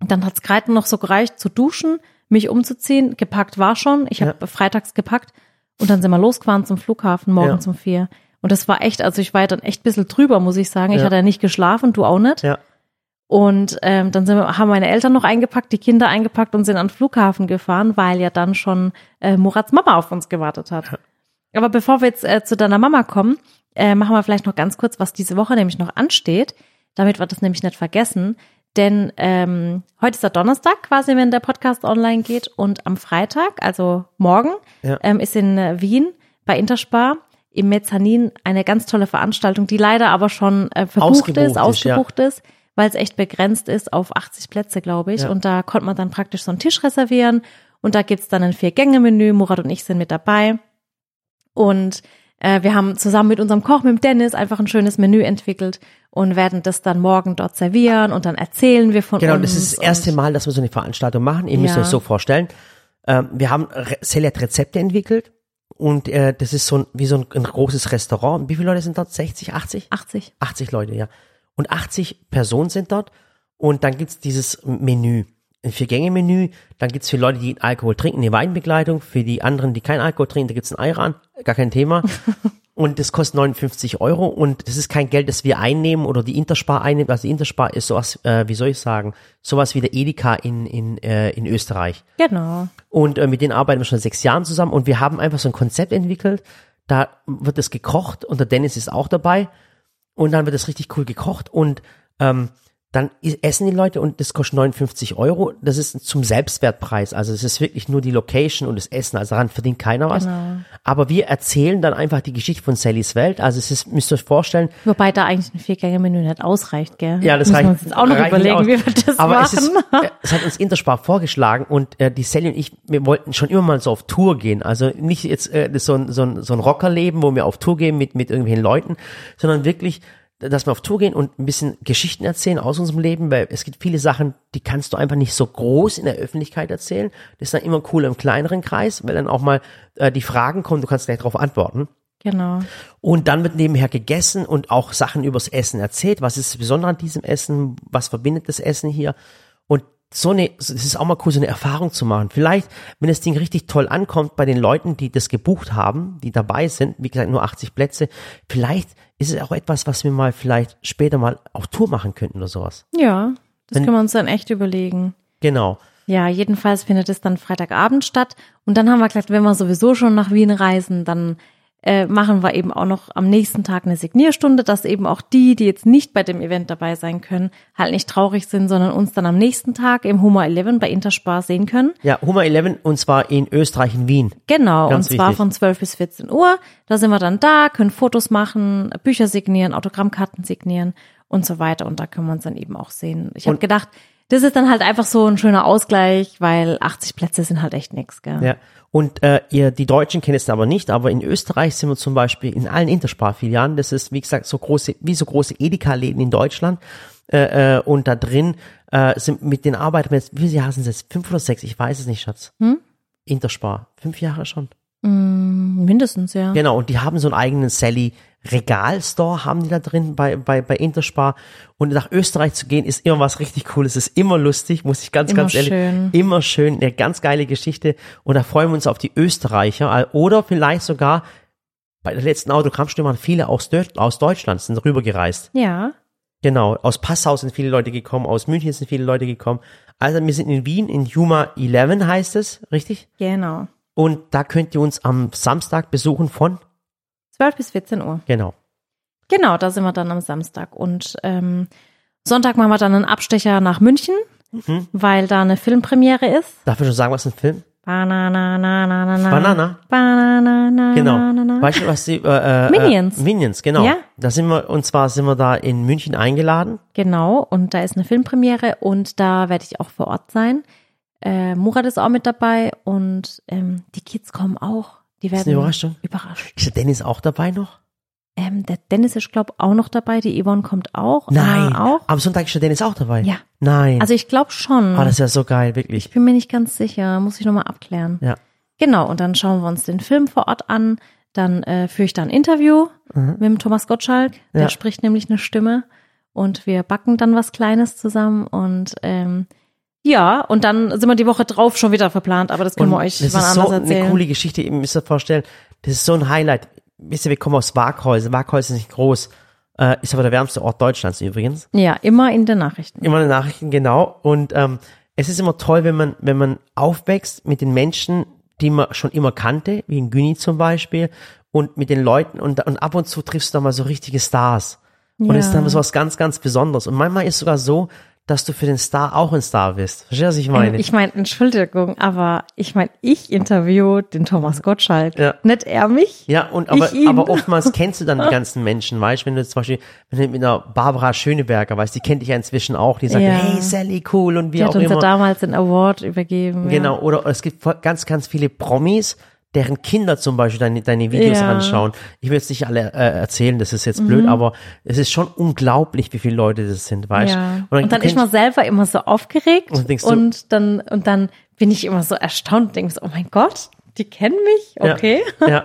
Speaker 2: Dann hat's gerade noch so gereicht zu duschen, mich umzuziehen. Gepackt war schon. Ich habe freitags gepackt und dann sind wir losgefahren zum Flughafen morgens
Speaker 1: Ja.
Speaker 2: um vier. Und das war echt, also ich war ja dann echt ein bisschen drüber, muss ich sagen. Ich
Speaker 1: Ja.
Speaker 2: hatte ja nicht geschlafen, du auch nicht.
Speaker 1: Ja.
Speaker 2: Und ähm, dann sind wir, haben meine Eltern noch eingepackt, die Kinder eingepackt und sind an den Flughafen gefahren, weil ja dann schon äh, Murats Mama auf uns gewartet hat. Aber bevor wir jetzt äh, zu deiner Mama kommen, äh, machen wir vielleicht noch ganz kurz, was diese Woche nämlich noch ansteht, damit wir das nämlich nicht vergessen. Denn ähm, heute ist der Donnerstag quasi, wenn der Podcast online geht. Und am Freitag, also morgen,
Speaker 1: Ja.
Speaker 2: ähm, ist in äh, Wien bei Interspar im Mezzanin eine ganz tolle Veranstaltung, die leider aber schon äh, verbucht
Speaker 1: Ausgebucht
Speaker 2: ist,
Speaker 1: ist, ja.
Speaker 2: ausgebucht ist, weil es echt begrenzt ist auf 80 Plätze, glaube ich.
Speaker 1: Ja.
Speaker 2: Und da konnte man dann praktisch so einen Tisch reservieren. Und da gibt's dann ein Vier-Gänge-Menü. Murat und ich sind mit dabei. Und äh, wir haben zusammen mit unserem Koch, mit dem Dennis, einfach ein schönes Menü entwickelt und werden das dann morgen dort servieren und dann erzählen wir von
Speaker 1: Genau,
Speaker 2: uns.
Speaker 1: das ist das erste Mal, dass wir so eine Veranstaltung machen. Ihr müsst
Speaker 2: Ja.
Speaker 1: euch so vorstellen. Ähm, wir haben Re hat Rezepte entwickelt und äh, das ist so ein, wie so ein, ein großes Restaurant. Wie viele Leute sind dort? 60, 80?
Speaker 2: 80.
Speaker 1: 80 Leute, ja. Und 80 Personen sind dort. Und dann gibt's dieses Menü, ein Vier-Gänge-Menü. Dann gibt's für Leute, die Alkohol trinken, eine Weinbegleitung. Für die anderen, die keinen Alkohol trinken, da gibt's ein Ayran. Gar kein Thema. (laughs) Und das kostet 59 Euro. Und das ist kein Geld, das wir einnehmen oder die Interspar einnimmt. Also die Interspar ist sowas, äh, wie soll ich sagen, sowas wie der Edeka in, in, äh, in Österreich.
Speaker 2: Genau.
Speaker 1: Und äh, mit denen arbeiten wir schon sechs Jahren zusammen und wir haben einfach so ein Konzept entwickelt. Da wird es gekocht und der Dennis ist auch dabei. Und dann wird es richtig cool gekocht. Und ähm, dann essen die Leute und das kostet 59 Euro. Das ist zum Selbstwertpreis. Also es ist wirklich nur die Location und das Essen. Also daran verdient keiner was.
Speaker 2: Genau.
Speaker 1: Aber wir erzählen dann einfach die Geschichte von Sallys Welt. Also es ist, müsst ihr euch vorstellen,
Speaker 2: Wobei da eigentlich ein Vier-Gänge-Menü nicht ausreicht, gell?
Speaker 1: ja, das
Speaker 2: Müssen
Speaker 1: reicht.
Speaker 2: wir uns jetzt auch noch überlegen, wie wir das
Speaker 1: Aber
Speaker 2: machen.
Speaker 1: Es, ist, äh, es hat uns Interspar vorgeschlagen und äh, die Sally und ich, wir wollten schon immer mal so auf Tour gehen. Also nicht jetzt äh, so ein, so ein, so ein Rockerleben, wo wir auf Tour gehen mit, mit irgendwelchen Leuten, sondern wirklich, dass wir auf Tour gehen und ein bisschen Geschichten erzählen aus unserem Leben, weil es gibt viele Sachen, die kannst du einfach nicht so groß in der Öffentlichkeit erzählen. Das ist dann immer cool im kleineren Kreis, weil dann auch mal äh, die Fragen kommen, du kannst gleich darauf antworten.
Speaker 2: Genau.
Speaker 1: Und dann wird nebenher gegessen und auch Sachen übers Essen erzählt. Was ist das Besondere an diesem Essen? Was verbindet das Essen hier? So eine, es ist auch mal cool, so eine Erfahrung zu machen. Vielleicht, wenn das Ding richtig toll ankommt bei den Leuten, die das gebucht haben, die dabei sind, wie gesagt, nur 80 Plätze, vielleicht ist es auch etwas, was wir mal vielleicht später mal auf Tour machen könnten oder sowas.
Speaker 2: Ja, das
Speaker 1: Wenn-
Speaker 2: können wir uns dann echt überlegen.
Speaker 1: Genau.
Speaker 2: Ja, jedenfalls findet es dann Freitagabend statt. Und dann haben wir gesagt, wenn wir sowieso schon nach Wien reisen, dann äh, machen wir eben auch noch am nächsten Tag eine Signierstunde, dass eben auch die, die jetzt nicht bei dem Event dabei sein können, halt nicht traurig sind, sondern uns dann am nächsten Tag im Humor 11 bei Interspar sehen können.
Speaker 1: Ja, Hummer 11 und zwar in Österreich, in Wien.
Speaker 2: Genau,
Speaker 1: Ganz
Speaker 2: und zwar
Speaker 1: wichtig.
Speaker 2: von 12 bis 14 Uhr. Da sind wir dann da, können Fotos machen, Bücher signieren, Autogrammkarten signieren und so weiter. Und da können wir uns dann eben auch sehen. Ich habe gedacht, das ist dann halt einfach so ein schöner Ausgleich, weil 80 Plätze sind halt echt nix, gell?
Speaker 1: Ja. Und äh, ihr, die Deutschen kennen es aber nicht, aber in Österreich sind wir zum Beispiel in allen Interspar-Filialen, das ist wie gesagt so große, wie so große Edeka-Läden in Deutschland. Äh, äh, und da drin äh, sind mit den arbeiten wir jetzt, wie sie heißen sie jetzt, fünf oder sechs, ich weiß es nicht, Schatz.
Speaker 2: Hm?
Speaker 1: Interspar, fünf Jahre schon.
Speaker 2: Mindestens, ja.
Speaker 1: Genau, und die haben so einen eigenen Sally Regalstore haben die da drin bei, bei, bei Interspar. Und nach Österreich zu gehen, ist immer was richtig Cooles. ist immer lustig, muss ich ganz,
Speaker 2: Immer
Speaker 1: ganz ehrlich.
Speaker 2: schön.
Speaker 1: Immer schön. Eine ganz geile Geschichte. Und da freuen wir uns auf die Österreicher. Oder vielleicht sogar bei der letzten Autogrammstunde waren viele aus, aus Deutschland, sind rübergereist.
Speaker 2: Ja.
Speaker 1: Genau, aus Passau sind viele Leute gekommen, aus München sind viele Leute gekommen. Also wir sind in Wien, in Juma 11 heißt es, richtig?
Speaker 2: Genau.
Speaker 1: Und da könnt ihr uns am Samstag besuchen von,
Speaker 2: 12 bis 14 Uhr.
Speaker 1: genau,
Speaker 2: Genau, da sind wir dann am Samstag. Und ähm, Sonntag machen wir dann einen Abstecher nach München,
Speaker 1: Mhm.
Speaker 2: weil da eine Filmpremiere ist.
Speaker 1: Darf ich schon sagen, was ein Film?
Speaker 2: Banana, na, na, na, na.
Speaker 1: Banana?
Speaker 2: Banana, na,
Speaker 1: Genau.
Speaker 2: na, na, na.
Speaker 1: Weißt du, was die, äh, äh,
Speaker 2: Minions.
Speaker 1: Äh, Minions, genau.
Speaker 2: Ja.
Speaker 1: Da sind wir, und zwar sind wir da in München eingeladen.
Speaker 2: Genau, und da ist eine Filmpremiere und da werde ich auch vor Ort sein. Äh, Murat ist auch mit dabei und ähm, die Kids kommen auch. Die werden
Speaker 1: ist eine Überraschung.
Speaker 2: überrascht.
Speaker 1: Ist der Dennis auch dabei noch?
Speaker 2: Ähm, der Dennis ist, glaube auch noch dabei, die Yvonne kommt auch.
Speaker 1: Nein.
Speaker 2: Auch.
Speaker 1: Am Sonntag ist der Dennis auch dabei?
Speaker 2: Ja.
Speaker 1: Nein.
Speaker 2: Also ich glaube schon.
Speaker 1: oh, das ist ja so geil, wirklich.
Speaker 2: ich bin mir nicht ganz sicher, muss ich nochmal abklären.
Speaker 1: Ja.
Speaker 2: Genau, und dann schauen wir uns den Film vor Ort an. Dann äh, führe ich da ein Interview mit dem Thomas Gottschalk. Der
Speaker 1: Mhm. Ja.
Speaker 2: spricht nämlich eine Stimme. Und wir backen dann was Kleines zusammen. Und ähm, ja, und dann sind wir die Woche drauf schon wieder verplant. Aber das können wir euch
Speaker 1: das
Speaker 2: wann
Speaker 1: ist so
Speaker 2: anders
Speaker 1: eine
Speaker 2: erzählen.
Speaker 1: coole Geschichte, ihr müsst euch vorstellen, das ist so ein Highlight. Wisst ihr, wir kommen aus Waghäusel. Waghäusel ist nicht groß. Äh, ist aber der wärmste Ort Deutschlands übrigens.
Speaker 2: ja, immer in den Nachrichten.
Speaker 1: Immer in den Nachrichten, genau. Und ähm, es ist immer toll, wenn man, wenn man aufwächst mit den Menschen, die man schon immer kannte, wie in Güni zum Beispiel, und mit den Leuten und, und ab und zu triffst du da mal so richtige Stars. Und
Speaker 2: Ja.
Speaker 1: es ist dann so was ganz, ganz Besonderes. Und manchmal ist es sogar so, dass du für den Star auch ein Star bist. Verstehst du, was ich meine?
Speaker 2: Ich meine, Entschuldigung, aber ich meine, ich interview den Thomas Gottschalk.
Speaker 1: Ja.
Speaker 2: Nicht er mich.
Speaker 1: Ja, und aber, aber oftmals (laughs) kennst du dann die ganzen Menschen, weißt du, wenn du zum Beispiel, wenn du mit einer Barbara Schöneberger weißt, die kennt dich ja inzwischen auch, die sagt,
Speaker 2: Ja.
Speaker 1: hey Sally, cool und wie
Speaker 2: Die
Speaker 1: auch
Speaker 2: hat uns ja damals den Award übergeben.
Speaker 1: Genau, oder es gibt ganz, ganz viele Promis, deren Kinder zum Beispiel deine, deine Videos
Speaker 2: Ja. Mhm.
Speaker 1: anschauen. Ich will jetzt nicht alle äh, erzählen, das ist jetzt blöd, aber es ist schon unglaublich, wie viele Leute das sind, weißt
Speaker 2: Ja.
Speaker 1: du?
Speaker 2: Und dann, ist man selber immer so aufgeregt
Speaker 1: Und denkst du-
Speaker 2: und dann und dann bin ich immer so erstaunt und denke so, oh mein Gott, die kennen mich,
Speaker 1: Ja,
Speaker 2: okay.
Speaker 1: Ja.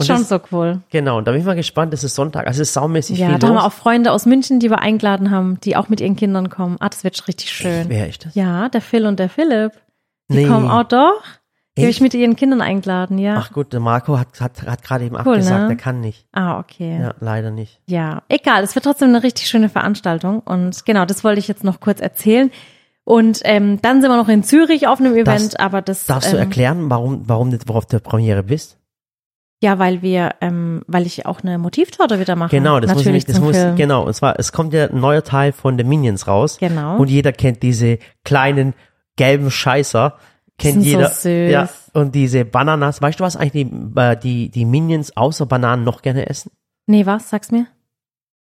Speaker 1: Und (laughs)
Speaker 2: Schon
Speaker 1: das,
Speaker 2: so cool.
Speaker 1: Genau, und da bin ich mal gespannt, das ist Sonntag, also es ist saumäßig
Speaker 2: Ja,
Speaker 1: viel
Speaker 2: da haben wir
Speaker 1: los.
Speaker 2: auch Freunde aus München, die wir eingeladen haben, die auch mit ihren Kindern kommen. Ah, das wird richtig schön.
Speaker 1: Wer ist das?
Speaker 2: Ja, der Phil und der Philipp. Die
Speaker 1: Nee.
Speaker 2: kommen auch doch. Die habe ich mit ihren Kindern eingeladen, ja.
Speaker 1: Ach gut, der Marco hat, hat, hat gerade eben
Speaker 2: Cool,
Speaker 1: abgesagt,
Speaker 2: ne?
Speaker 1: der kann nicht.
Speaker 2: Ah, okay.
Speaker 1: Ja, leider nicht.
Speaker 2: Ja, egal. Es wird trotzdem eine richtig schöne Veranstaltung. Und genau, das wollte ich jetzt noch kurz erzählen. Und ähm, dann sind wir noch in Zürich auf einem Event, aber das
Speaker 1: Darfst du
Speaker 2: ähm,
Speaker 1: erklären, warum, warum du auf der Premiere bist?
Speaker 2: Ja, weil wir, ähm, weil ich auch eine Motivtorte wieder mache.
Speaker 1: Genau, das muss
Speaker 2: Natürlich
Speaker 1: ich, das muss,
Speaker 2: Film.
Speaker 1: genau. Und zwar, es kommt ja ein neuer Teil von The Minions raus.
Speaker 2: Genau.
Speaker 1: Und jeder kennt diese kleinen gelben Scheißer. Kennt
Speaker 2: sind so
Speaker 1: jeder.
Speaker 2: süß.
Speaker 1: Ja. Und diese Bananas. Weißt du, was eigentlich die, äh, die, die Minions außer Bananen noch gerne essen?
Speaker 2: Nee, was? Sag's mir.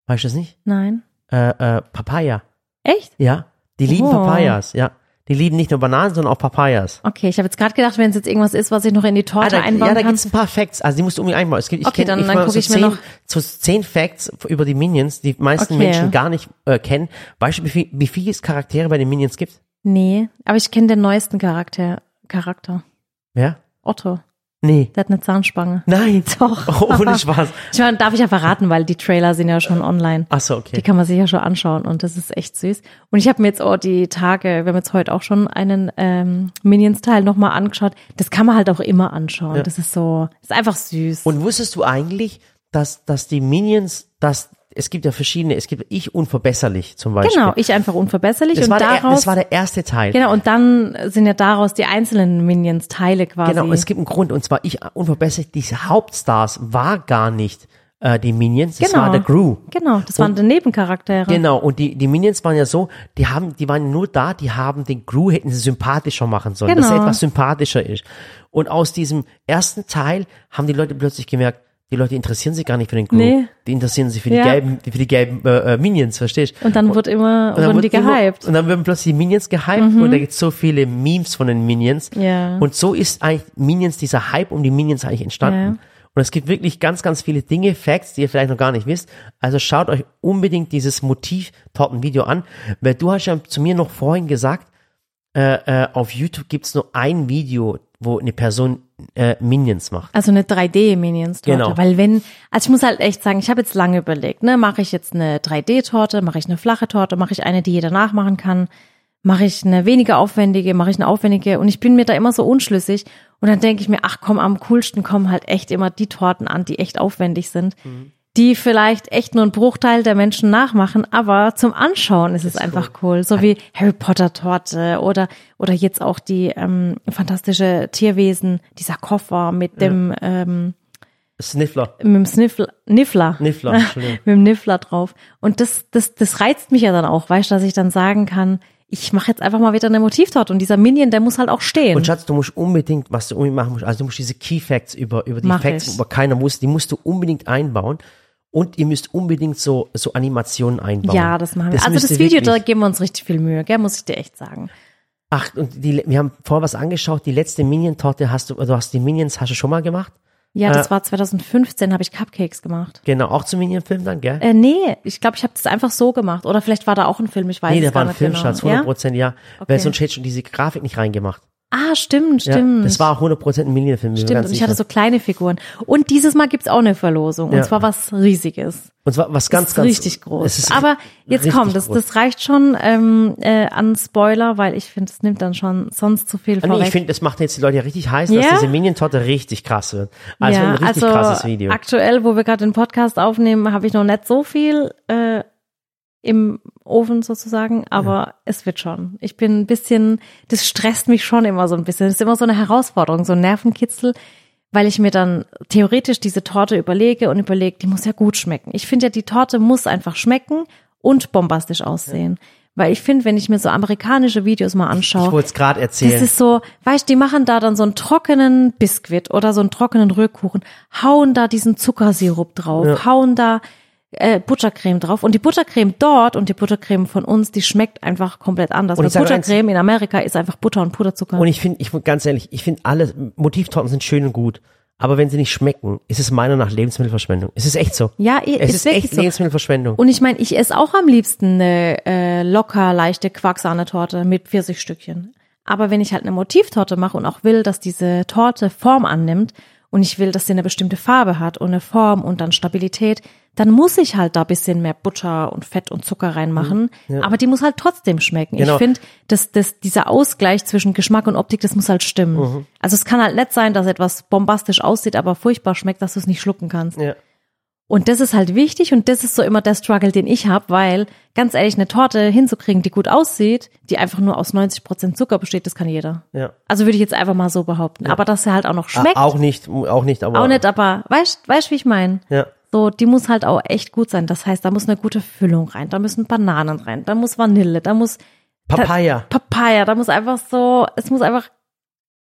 Speaker 1: Weißt du das nicht?
Speaker 2: Nein.
Speaker 1: Äh, äh, Papaya.
Speaker 2: Echt?
Speaker 1: Ja. Die lieben
Speaker 2: Oh.
Speaker 1: Papayas, ja. Die lieben nicht nur Bananen, sondern auch Papayas.
Speaker 2: Okay, ich habe jetzt gerade gedacht, wenn es jetzt irgendwas ist, was ich noch in die
Speaker 1: Ah,
Speaker 2: Torte
Speaker 1: da,
Speaker 2: einbauen
Speaker 1: ja, da
Speaker 2: kann.
Speaker 1: gibt's ein paar Facts. Also die musst du unbedingt einbauen. Es gibt, ich
Speaker 2: Okay,
Speaker 1: kenn,
Speaker 2: dann-
Speaker 1: ich
Speaker 2: dann
Speaker 1: mal
Speaker 2: guck
Speaker 1: so
Speaker 2: ich mir
Speaker 1: zehn,
Speaker 2: noch-
Speaker 1: so zehn Facts über die Minions, die meisten
Speaker 2: Okay.
Speaker 1: Menschen gar nicht äh, kennen. Weißt du, wie viel, wie viele Charaktere bei den Minions gibt?
Speaker 2: Nee, aber ich kenne den neuesten Charakter. Charakter.
Speaker 1: Ja?
Speaker 2: Otto.
Speaker 1: Nee.
Speaker 2: Der hat eine Zahnspange.
Speaker 1: Nein. (laughs)
Speaker 2: Doch.
Speaker 1: Oh, (laughs) ohne Spaß.
Speaker 2: Ich meine, darf ich ja verraten, weil die Trailer sind ja schon online.
Speaker 1: Ach so,
Speaker 2: Die
Speaker 1: okay.
Speaker 2: kann man sich ja schon anschauen und das ist echt süß. Und ich habe mir jetzt auch die Tage, wir haben jetzt heute auch schon einen ähm, Minions-Teil nochmal angeschaut. Das kann man halt auch immer anschauen.
Speaker 1: Ja.
Speaker 2: Das ist so, ist einfach süß.
Speaker 1: Und wusstest du eigentlich, dass, dass die Minions, dass es gibt ja verschiedene, es gibt ich unverbesserlich zum Beispiel.
Speaker 2: genau, ich einfach unverbesserlich
Speaker 1: das,
Speaker 2: und
Speaker 1: war der,
Speaker 2: daraus.
Speaker 1: das war der erste Teil.
Speaker 2: genau, und dann sind ja daraus die einzelnen Minions-Teile quasi.
Speaker 1: Genau, und es gibt einen Grund, und zwar ich unverbesserlich, diese Hauptstars war gar nicht äh, die Minions, das
Speaker 2: Genau.
Speaker 1: war der Gru.
Speaker 2: Genau, das waren die Nebencharaktere.
Speaker 1: Genau, und die, die Minions waren ja so, die haben, die waren nur da, die haben den Gru hätten sie sympathischer machen sollen, dass er
Speaker 2: Genau.
Speaker 1: etwas sympathischer ist. Und aus diesem ersten Teil haben die Leute plötzlich gemerkt, die Leute interessieren sich gar nicht für den Gru.
Speaker 2: Nee.
Speaker 1: Die interessieren sich für die
Speaker 2: Ja.
Speaker 1: gelben, für die gelben äh, äh, Minions, verstehst du?
Speaker 2: Und dann wird immer,
Speaker 1: Und dann
Speaker 2: wurden die
Speaker 1: immer-
Speaker 2: gehypt. Mhm.
Speaker 1: Und dann werden plötzlich die Minions gehypt und da gibt es so viele Memes von den Minions.
Speaker 2: Ja.
Speaker 1: Und so ist eigentlich Minions, dieser Hype um die Minions eigentlich entstanden.
Speaker 2: Ja.
Speaker 1: Und es gibt wirklich ganz, ganz viele Dinge, Facts, die ihr vielleicht noch gar nicht wisst. Also schaut euch unbedingt dieses Motiv-Torten-Video an, weil du hast ja zu mir noch vorhin gesagt, äh, äh, auf YouTube gibt's nur ein Video, wo eine Person äh, Minions macht.
Speaker 2: Also eine 3D-Minions-Torte.
Speaker 1: Genau.
Speaker 2: Weil wenn, also ich muss halt echt sagen, ich habe jetzt lange überlegt, ne, mache ich jetzt eine 3D-Torte, mache ich eine flache Torte, mache ich eine, die jeder nachmachen kann, mache ich eine weniger aufwendige, mache ich eine aufwendige und ich bin mir da immer so unschlüssig und dann denke ich mir, ach komm, am coolsten kommen halt echt immer die Torten an, die echt aufwendig sind. Die vielleicht echt nur einen Bruchteil der Menschen nachmachen, aber zum Anschauen ist es einfach cool. So wie Harry Potter Torte oder oder jetzt auch die ähm, fantastische Tierwesen, dieser Koffer mit dem ähm,
Speaker 1: Sniffler.
Speaker 2: mit dem Sniffler, Niffler.
Speaker 1: Niffler, (laughs) Entschuldigung.
Speaker 2: mit dem Niffler drauf. Und das, das, das reizt mich ja dann auch, weißt du, dass ich dann sagen kann, ich mache jetzt einfach mal wieder eine Motivtorte und dieser Minion, der muss halt auch stehen.
Speaker 1: Und Schatz, du musst unbedingt, was du unbedingt machen musst, also du musst diese Key Facts über, über die
Speaker 2: Mach
Speaker 1: Facts,
Speaker 2: ich.
Speaker 1: über keiner muss, die musst du unbedingt einbauen. Und ihr müsst unbedingt so, so Animationen einbauen.
Speaker 2: ja, das machen wir. also
Speaker 1: müsst
Speaker 2: das Video, da geben wir uns richtig viel Mühe, gell, muss ich dir echt sagen.
Speaker 1: Ach, und die, wir haben vorher was angeschaut, die letzte Minion-Torte hast du, du hast die Minions, hast du schon mal gemacht?
Speaker 2: Ja, das
Speaker 1: Äh,
Speaker 2: war 2015, habe ich Cupcakes gemacht.
Speaker 1: Genau, auch zum Minion-Film dann, gell?
Speaker 2: Äh, nee, ich glaube, ich habe das einfach so gemacht. Oder vielleicht war da auch ein Film, ich weiß
Speaker 1: nee,
Speaker 2: es
Speaker 1: der war ein
Speaker 2: nicht
Speaker 1: Film,
Speaker 2: genau.
Speaker 1: Schatz,
Speaker 2: ja?
Speaker 1: 100 Prozent, ja. Weil
Speaker 2: Okay.
Speaker 1: sonst hätte ich schon diese Grafik nicht reingemacht.
Speaker 2: Ah, stimmt,
Speaker 1: Ja,
Speaker 2: stimmt.
Speaker 1: das war 100 Prozent ein Minion-Film.
Speaker 2: Stimmt, und ich hatte so kleine Figuren. Und dieses Mal gibt's auch eine Verlosung.
Speaker 1: Ja.
Speaker 2: Und zwar was Riesiges.
Speaker 1: Und zwar was ganz, ganz.
Speaker 2: richtig groß. Aber jetzt komm, das, das reicht schon ähm, äh, an Spoiler, weil ich finde, es nimmt dann schon sonst zu viel
Speaker 1: nee,
Speaker 2: vorweg.
Speaker 1: ich finde, das macht jetzt die Leute ja richtig heiß, dass
Speaker 2: Ja?
Speaker 1: diese Minion-Torte richtig krass wird. Also
Speaker 2: ja,
Speaker 1: ein richtig
Speaker 2: also
Speaker 1: krasses Video.
Speaker 2: aktuell, wo wir gerade den Podcast aufnehmen, habe ich noch nicht so viel äh, im Ofen sozusagen, aber es wird schon. Ich bin ein bisschen, das stresst mich schon immer so ein bisschen. Das ist immer so eine Herausforderung, so ein Nervenkitzel, weil ich mir dann theoretisch diese Torte überlege und überlege, die muss ja gut schmecken. Ich finde ja, die Torte muss einfach schmecken und bombastisch aussehen. Weil ich finde, wenn ich mir so amerikanische Videos mal anschaue,
Speaker 1: Ich wollte es gerade
Speaker 2: das
Speaker 1: erzählen.
Speaker 2: ist so, weißt, die machen da dann so einen trockenen Biskuit oder so einen trockenen Rührkuchen, hauen da diesen Zuckersirup drauf,
Speaker 1: Ja.
Speaker 2: hauen da äh, Buttercreme drauf und die Buttercreme dort und die Buttercreme von uns, die schmeckt einfach komplett anders.
Speaker 1: Und ich sag eins-
Speaker 2: Buttercreme in Amerika ist einfach Butter und Puderzucker.
Speaker 1: Und ich finde, ich ganz ehrlich, ich finde alle Motivtorten sind schön und gut. Aber wenn sie nicht schmecken, ist es meiner nach Lebensmittelverschwendung. Es ist echt so.
Speaker 2: ja,
Speaker 1: Es
Speaker 2: ist,
Speaker 1: ist echt
Speaker 2: so.
Speaker 1: Lebensmittelverschwendung.
Speaker 2: Und ich meine, ich esse auch am liebsten eine äh, locker, leichte Quarksahnetorte mit Pfirsichstückchen. Aber wenn ich halt eine Motivtorte mache und auch will, dass diese Torte Form annimmt und ich will, dass sie eine bestimmte Farbe hat und eine Form und dann Stabilität, dann muss ich halt da bisschen mehr Butter und Fett und Zucker reinmachen. Aber die muss halt trotzdem schmecken.
Speaker 1: Genau.
Speaker 2: Ich finde, dass, dass dieser Ausgleich zwischen Geschmack und Optik, das muss halt stimmen.
Speaker 1: Mhm.
Speaker 2: Also es kann halt nett sein, dass etwas bombastisch aussieht, aber furchtbar schmeckt, dass du es nicht schlucken kannst.
Speaker 1: ja.
Speaker 2: Und das ist halt wichtig und das ist so immer der Struggle, den ich habe, weil ganz ehrlich, eine Torte hinzukriegen, die gut aussieht, die einfach nur aus 90 Prozent Zucker besteht, das kann jeder.
Speaker 1: Ja.
Speaker 2: Also würde ich jetzt einfach mal so behaupten. Aber dass er halt auch noch schmeckt,
Speaker 1: auch nicht, auch nicht, aber.
Speaker 2: auch nicht, aber weißt weißt, wie ich meine?
Speaker 1: Ja.
Speaker 2: So, die muss halt auch echt gut sein. Das heißt, da muss eine gute Füllung rein, da müssen Bananen rein, da muss Vanille, da muss
Speaker 1: Papaya.
Speaker 2: Papaya, da muss einfach so, es muss einfach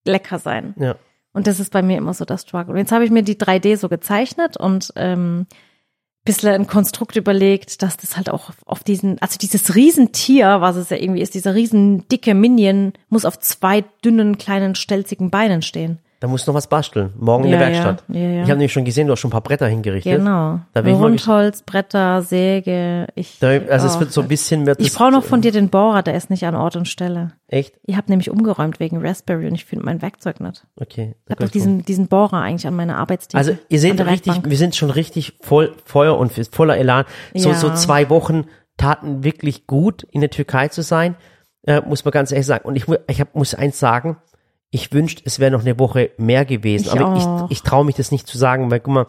Speaker 2: lecker sein.
Speaker 1: Ja.
Speaker 2: Und das ist bei mir immer so das Struggle. Und jetzt habe ich mir die 3D so gezeichnet und ähm, bisschen ein Konstrukt überlegt, dass das halt auch auf, auf diesen, also dieses Riesentier, was es ja irgendwie ist, dieser riesen dicke Minion, muss auf zwei dünnen, kleinen, stelzigen Beinen stehen.
Speaker 1: Da musst du noch was basteln. Morgen in
Speaker 2: Ja,
Speaker 1: der
Speaker 2: ja,
Speaker 1: Werkstatt.
Speaker 2: ja, ja.
Speaker 1: Ich habe nämlich schon gesehen, du hast schon ein paar Bretter hingerichtet.
Speaker 2: Genau.
Speaker 1: Da bin ich
Speaker 2: Rundholz, Bretter, Säge. Ich,
Speaker 1: Da, also es
Speaker 2: oh.
Speaker 1: wird so ein bisschen wird
Speaker 2: ich brauche noch von dir den Bohrer, der ist nicht an Ort und Stelle.
Speaker 1: Echt?
Speaker 2: Ihr habt nämlich umgeräumt wegen Raspberry und ich finde mein Werkzeug nicht.
Speaker 1: Okay.
Speaker 2: Ich habe doch diesen, diesen Bohrer eigentlich an meiner Arbeitstheke.
Speaker 1: Also ihr seht richtig,
Speaker 2: Werkbank.
Speaker 1: wir sind schon richtig voll Feuer und voller Elan. So,
Speaker 2: Ja.
Speaker 1: so zwei Wochen taten wirklich gut, in der Türkei zu sein, äh, muss man ganz ehrlich sagen. Und ich, ich hab, muss eins sagen, ich wünschte, es wäre noch eine Woche mehr gewesen.
Speaker 2: Ich
Speaker 1: aber
Speaker 2: auch.
Speaker 1: ich, ich traue mich das nicht zu sagen, weil guck mal,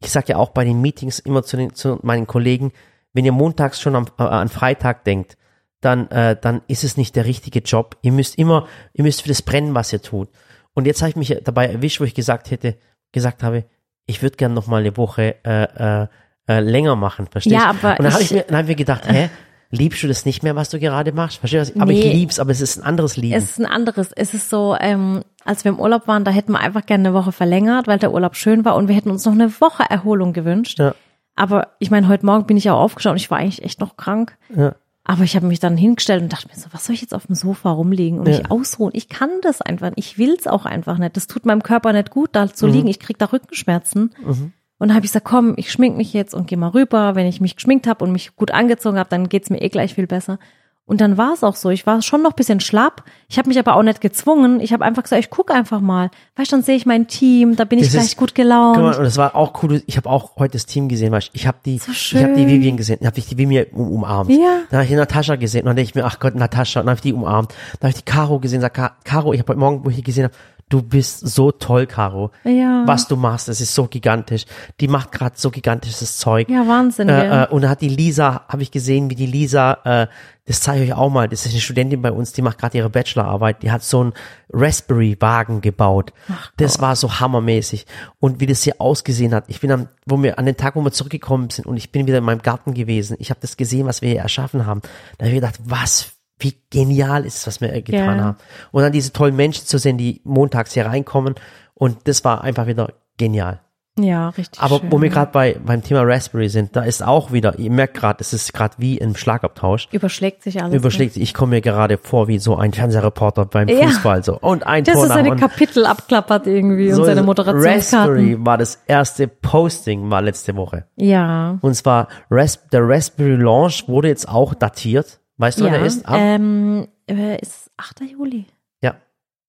Speaker 1: ich sage ja auch bei den Meetings immer zu, den, zu meinen Kollegen, wenn ihr montags schon am, äh, an Freitag denkt, dann, äh, dann ist es nicht der richtige Job. Ihr müsst immer, ihr müsst für das brennen, was ihr tut. Und jetzt habe ich mich dabei erwischt, wo ich gesagt hätte, gesagt habe, ich würde gern noch mal eine Woche äh, äh, äh, länger machen, verstehst
Speaker 2: Ja,
Speaker 1: du?
Speaker 2: aber
Speaker 1: Und dann habe
Speaker 2: ich
Speaker 1: mir, dann hab ich mir gedacht, (laughs) hä, liebst du das nicht mehr, was du gerade machst? Verstehst du? Aber ich
Speaker 2: Nee.
Speaker 1: lieb's, aber es ist ein anderes Lieben.
Speaker 2: Es ist ein anderes. Es ist so, ähm, als wir im Urlaub waren, da hätten wir einfach gerne eine Woche verlängert, weil der Urlaub schön war und wir hätten uns noch eine Woche Erholung gewünscht.
Speaker 1: Ja.
Speaker 2: Aber ich meine, heute Morgen bin ich auch aufgeschaut und ich war eigentlich echt noch krank.
Speaker 1: Ja.
Speaker 2: Aber ich habe mich dann hingestellt und dachte mir so, was soll ich jetzt auf dem Sofa rumliegen und
Speaker 1: Ja.
Speaker 2: mich ausruhen? Ich kann das einfach nicht. Ich will's auch einfach nicht. Das tut meinem Körper nicht gut, da
Speaker 1: Mhm.
Speaker 2: zu liegen. Ich krieg da Rückenschmerzen. Und dann habe ich gesagt, komm, ich schmink mich jetzt und geh mal rüber. Wenn ich mich geschminkt habe und mich gut angezogen habe, dann geht's mir eh gleich viel besser. Und dann war es auch so. Ich war schon noch ein bisschen schlapp. Ich habe mich aber auch nicht gezwungen. Ich habe einfach gesagt, ich guck einfach mal. Weißt du, dann sehe ich mein Team, da bin ich
Speaker 1: Das
Speaker 2: gleich
Speaker 1: ist-
Speaker 2: gut
Speaker 1: Guck mal,
Speaker 2: gelaunt.
Speaker 1: und das war auch cool. Ich habe auch heute das Team gesehen, weißt, du. ich habe die,
Speaker 2: So
Speaker 1: ich habe die. Vivian gesehen, habe ich die Vivian um, umarmt.
Speaker 2: Ja.
Speaker 1: Dann habe ich die Natascha gesehen und dann denke ich mir, ach Gott, Natascha, und dann habe ich die umarmt. Dann habe ich die Caro gesehen, sag Caro, ich habe heute Morgen, wo ich die gesehen habe, du bist so toll, Caro.
Speaker 2: Ja.
Speaker 1: Was du machst, das ist so gigantisch. Die macht gerade so gigantisches Zeug.
Speaker 2: Ja, Wahnsinn?
Speaker 1: Äh, äh, und da hat die Lisa, habe ich gesehen, wie die Lisa, äh, das zeige ich euch auch mal, das ist eine Studentin bei uns, die macht gerade ihre Bachelorarbeit, die hat so einen Raspberry-Wagen gebaut. das war so hammermäßig. Und wie das hier ausgesehen hat, ich bin am, wo wir an den Tag, wo wir zurückgekommen sind und ich bin wieder in meinem Garten gewesen, ich habe das gesehen, was wir hier erschaffen haben. Da habe ich gedacht, was, wie genial ist es, was wir getan
Speaker 2: Ja.
Speaker 1: haben. Und dann diese tollen Menschen zu sehen, die montags hier reinkommen und das war einfach wieder genial.
Speaker 2: ja, richtig
Speaker 1: Aber
Speaker 2: schön.
Speaker 1: wo wir gerade bei beim Thema Raspberry sind, da ist auch wieder, ihr merkt gerade, es ist gerade wie im Schlagabtausch.
Speaker 2: Überschlägt sich alles.
Speaker 1: Überschlägt sich, ich komme mir gerade vor wie so ein Fernsehreporter beim
Speaker 2: Ja.
Speaker 1: Fußball so und ein
Speaker 2: Das
Speaker 1: Tor
Speaker 2: ist seine Kapitel abklappert irgendwie
Speaker 1: so
Speaker 2: und seine Moderationskarten.
Speaker 1: Raspberry war das erste Posting war letzte Woche
Speaker 2: Ja.
Speaker 1: und zwar Ras der Raspberry Launch wurde jetzt auch datiert. Weißt du,
Speaker 2: ja.
Speaker 1: der ist? Am-
Speaker 2: Ähm, äh, ist es 8. Juli?
Speaker 1: ja,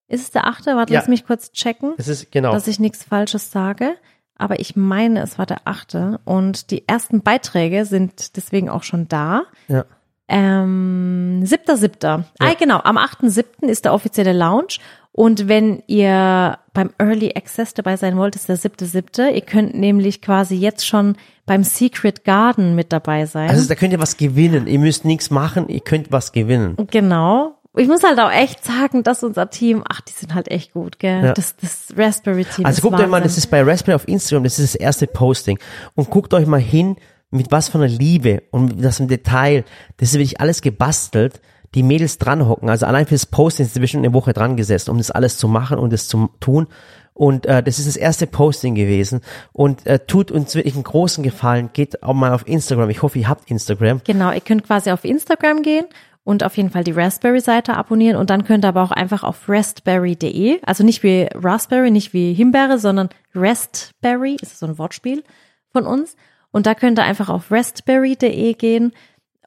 Speaker 2: Ist es der 8.? Warte,
Speaker 1: Ja.
Speaker 2: lass mich kurz checken,
Speaker 1: es ist genau.
Speaker 2: dass ich nichts Falsches sage. Aber ich meine, es war der 8. Und die ersten Beiträge sind deswegen auch schon da.
Speaker 1: ja.
Speaker 2: Ähm, 7.7. Ah, genau, am 8.7. ist der offizielle Launch. Und wenn ihr beim Early Access dabei sein wollt, ist der 7.7. Ihr könnt nämlich quasi jetzt schon beim Secret Garden mit dabei sein.
Speaker 1: Also da könnt ihr was gewinnen. Ihr müsst nichts machen, ihr könnt was gewinnen.
Speaker 2: Genau. Ich muss halt auch echt sagen, dass unser Team, ach, die sind halt echt gut, gell?
Speaker 1: Ja.
Speaker 2: Das, das Raspberry-Team
Speaker 1: Also guckt euch mal, das
Speaker 2: Wahnsinn.
Speaker 1: ist bei Raspberry auf Instagram, das ist das erste Posting. Und guckt euch mal hin, mit was von einer Liebe und das im Detail. Das ist wirklich alles gebastelt. Die Mädels dranhocken. Also allein fürs Posting sind sie bestimmt eine Woche dran gesessen, um das alles zu machen und das zu tun. Und äh, das ist das erste Posting gewesen. Und äh, tut uns wirklich einen großen Gefallen. Geht auch mal auf Instagram. Ich hoffe, ihr habt Instagram.
Speaker 2: Genau, ihr könnt quasi auf Instagram gehen und auf jeden Fall die Raspberry-Seite abonnieren und dann könnt ihr aber auch einfach auf restberry.de, also nicht wie Raspberry, nicht wie Himbeere, sondern Restberry, ist so ein Wortspiel von uns. Und da könnt ihr einfach auf restberry.de gehen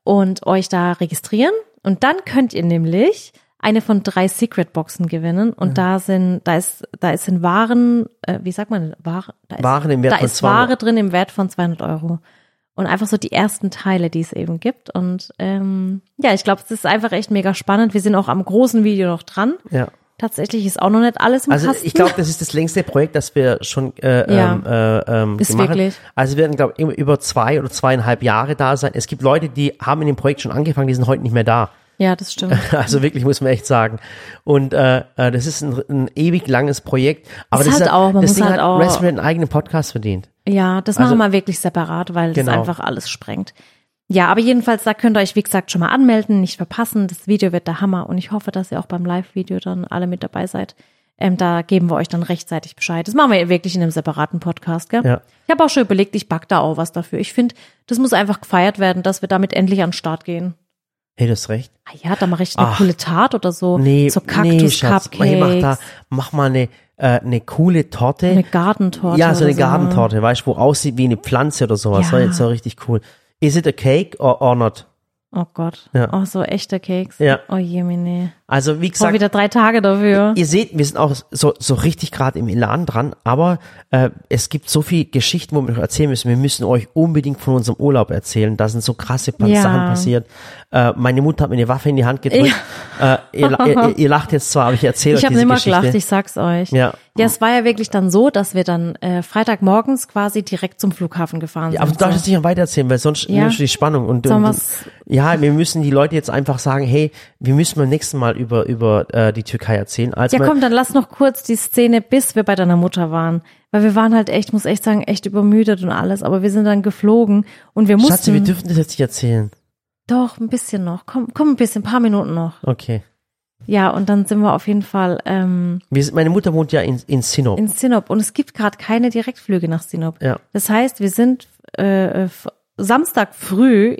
Speaker 2: und euch da registrieren. Und dann könnt ihr nämlich eine von drei Secret Boxen gewinnen und da sind da ist da ist in Waren äh, wie sagt man Ware da ist,
Speaker 1: Waren im Wert
Speaker 2: da
Speaker 1: von
Speaker 2: ist
Speaker 1: 200.
Speaker 2: Ware drin im Wert von 200 Euro und einfach so die ersten Teile, die es eben gibt und ähm, ja ich glaube es ist einfach echt mega spannend. Wir sind auch am großen Video noch dran.
Speaker 1: Ja.
Speaker 2: Tatsächlich ist auch noch nicht alles im
Speaker 1: Also
Speaker 2: Kasten.
Speaker 1: ich glaube, das ist das längste Projekt, das wir schon äh,
Speaker 2: Ja.
Speaker 1: ähm, äh, ähm,
Speaker 2: Ist
Speaker 1: gemacht haben.
Speaker 2: wirklich.
Speaker 1: Also wir werden, glaube ich, über zwei oder zweieinhalb Jahre da sein. Es gibt Leute, die haben in dem Projekt schon angefangen, die sind heute nicht mehr da.
Speaker 2: ja, das stimmt. (laughs)
Speaker 1: Also wirklich, muss man echt sagen. Und äh, äh, das ist ein, ein ewig langes Projekt. Aber
Speaker 2: Ist
Speaker 1: das
Speaker 2: halt
Speaker 1: ist
Speaker 2: auch, man
Speaker 1: das
Speaker 2: muss
Speaker 1: Ding
Speaker 2: halt
Speaker 1: hat
Speaker 2: auch-
Speaker 1: Raspberry einen eigenen Podcast verdient.
Speaker 2: Ja, das
Speaker 1: Also-
Speaker 2: machen wir wirklich separat, weil das
Speaker 1: Genau.
Speaker 2: einfach alles sprengt. Ja, aber jedenfalls, da könnt ihr euch, wie gesagt, schon mal anmelden, nicht verpassen. Das Video wird der Hammer und ich hoffe, dass ihr auch beim Live-Video dann alle mit dabei seid. Ähm, da geben wir euch dann rechtzeitig Bescheid. Das machen wir wirklich in einem separaten Podcast, gell?
Speaker 1: Ja.
Speaker 2: Ich habe auch schon überlegt, ich back da auch was dafür. Ich finde, das muss einfach gefeiert werden, dass wir damit endlich an den Start gehen.
Speaker 1: Hey, du hast recht.
Speaker 2: Ah ja, da mache ich eine
Speaker 1: Ach.
Speaker 2: coole Tat oder so.
Speaker 1: Nee,
Speaker 2: so
Speaker 1: nee, Schatz. Hey, mach da, mach mal eine, äh, eine coole Torte.
Speaker 2: eine Gartentorte.
Speaker 1: ja, so eine Gartentorte, weißt du, wo aussieht wie eine Pflanze oder sowas.
Speaker 2: Ja.
Speaker 1: War jetzt so richtig cool. Is it a cake or, or not?
Speaker 2: Oh Gott.
Speaker 1: Ja.
Speaker 2: Oh, so echte Cakes.
Speaker 1: Ja.
Speaker 2: Oh je, meine.
Speaker 1: Also, wie gesagt,
Speaker 2: wieder drei Tage dafür.
Speaker 1: Ihr seht, wir sind auch so, so richtig gerade im Elan dran, aber äh, es gibt so viel Geschichten, wo wir euch erzählen müssen. Wir müssen euch unbedingt von unserem Urlaub erzählen. Da sind so krasse
Speaker 2: Ja.
Speaker 1: Sachen passiert. Äh, meine Mutter hat mir eine Waffe in die Hand gedrückt. Äh, ihr, ihr, ihr lacht jetzt zwar, aber ich erzähle euch
Speaker 2: Ich habe
Speaker 1: diese
Speaker 2: immer
Speaker 1: Geschichte.
Speaker 2: gelacht, ich sag's euch.
Speaker 1: Ja.
Speaker 2: ja, es war ja wirklich dann so, dass wir dann äh, Freitagmorgens quasi direkt zum Flughafen gefahren
Speaker 1: Ja, aber du
Speaker 2: sind.
Speaker 1: darfst jetzt nicht noch weiter erzählen, weil sonst
Speaker 2: Ja.
Speaker 1: nimmst du die Spannung. Und, und ja, wir müssen die Leute jetzt einfach sagen, hey, wir müssen beim nächsten Mal über über äh, die Türkei erzählen. Als
Speaker 2: Ja, komm, dann lass noch kurz die Szene, bis wir bei deiner Mutter waren. Weil wir waren halt echt, muss echt sagen, echt übermüdet und alles. Aber wir sind dann geflogen und wir mussten.
Speaker 1: Schatzi, wir dürfen das jetzt nicht erzählen.
Speaker 2: doch, ein bisschen noch. Komm, komm, ein bisschen, ein paar Minuten noch.
Speaker 1: Okay.
Speaker 2: Ja, und dann sind wir auf jeden Fall ähm,
Speaker 1: Wir, sind- meine Mutter wohnt ja in, in Sinop.
Speaker 2: in Sinop. Und es gibt gerade keine Direktflüge nach Sinop.
Speaker 1: ja.
Speaker 2: Das heißt, wir sind äh, f- Samstag früh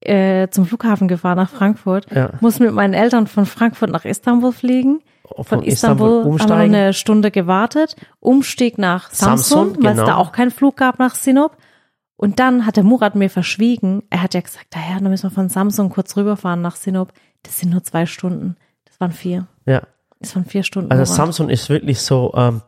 Speaker 2: äh, zum Flughafen gefahren nach Frankfurt.
Speaker 1: Ja.
Speaker 2: Mussten mit meinen Eltern von Frankfurt nach Istanbul fliegen. Von, Istanbul, haben wir eine Stunde gewartet. Umstieg nach Samsung,
Speaker 1: Samsun,
Speaker 2: weil es
Speaker 1: genau.
Speaker 2: da auch keinen Flug gab nach Sinop. Und dann hat der Murat mir verschwiegen. Er hat ja gesagt, daher, dann müssen wir von Samsung kurz rüberfahren nach Sinop. Das sind nur zwei Stunden. Das waren vier.
Speaker 1: ja.
Speaker 2: Das waren vier Stunden.
Speaker 1: Also
Speaker 2: Murat.
Speaker 1: Samsung ist wirklich so, ähm,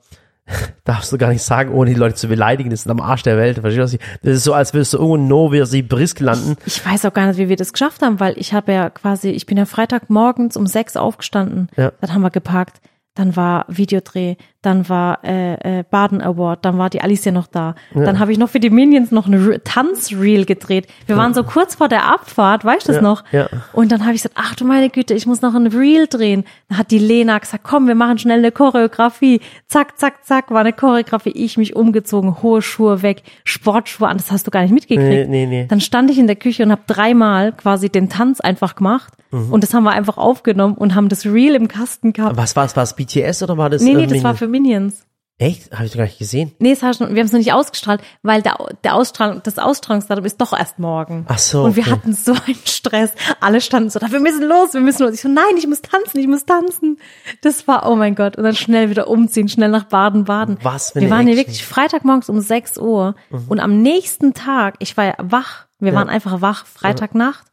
Speaker 1: (laughs) darfst du gar nicht sagen, ohne die Leute zu beleidigen, das ist am Arsch der Welt. Verstehst du? was ich- Das ist so, als würdest du irgendwo in Novosibirsk landen.
Speaker 2: Ich weiß auch gar nicht, wie wir das geschafft haben, weil ich habe ja quasi, ich bin ja Freitagmorgens um sechs aufgestanden.
Speaker 1: Ja.
Speaker 2: Dann haben wir geparkt. Dann war Videodreh, dann war äh, äh, Baden Award, dann war die Alicia noch da. Dann habe ich noch für die Minions noch eine Re- Tanzreel gedreht. Wir waren so kurz vor der Abfahrt, weißt du das
Speaker 1: Ja,
Speaker 2: noch?
Speaker 1: ja.
Speaker 2: Und dann habe ich gesagt, ach du meine Güte, ich muss noch ein Reel drehen. Dann hat die Lena gesagt, komm, wir machen schnell eine Choreografie. Zack, zack, zack, war eine Choreografie. Ich mich umgezogen, hohe Schuhe weg, Sportschuhe an, das hast du gar nicht mitgekriegt.
Speaker 1: Nee, nee, nee.
Speaker 2: Dann stand ich in der Küche und habe dreimal quasi den Tanz einfach gemacht.
Speaker 1: Mhm.
Speaker 2: Und das haben wir einfach aufgenommen und haben das Reel im Kasten gehabt.
Speaker 1: Was war es? War es BTS oder war das?
Speaker 2: nee, nee, das war für Minions.
Speaker 1: Echt? Habe ich doch gar nicht gesehen.
Speaker 2: Nee, das du, wir haben es noch nicht ausgestrahlt, weil der, der Ausstrahlung, das Ausstrahlungsdatum ist doch erst morgen.
Speaker 1: Ach so,
Speaker 2: Und wir
Speaker 1: okay.
Speaker 2: hatten so einen Stress. Alle standen so da, wir müssen los, wir müssen los. Ich so, nein, ich muss tanzen, ich muss tanzen. Das war, oh mein Gott. Und dann schnell wieder umziehen, schnell nach Baden-Baden.
Speaker 1: Was für
Speaker 2: Wir waren hier
Speaker 1: Action. Mhm.
Speaker 2: wirklich Freitagmorgens um 6 Uhr. Und am nächsten Tag, ich war ja wach, wir waren einfach wach, Freitagnacht,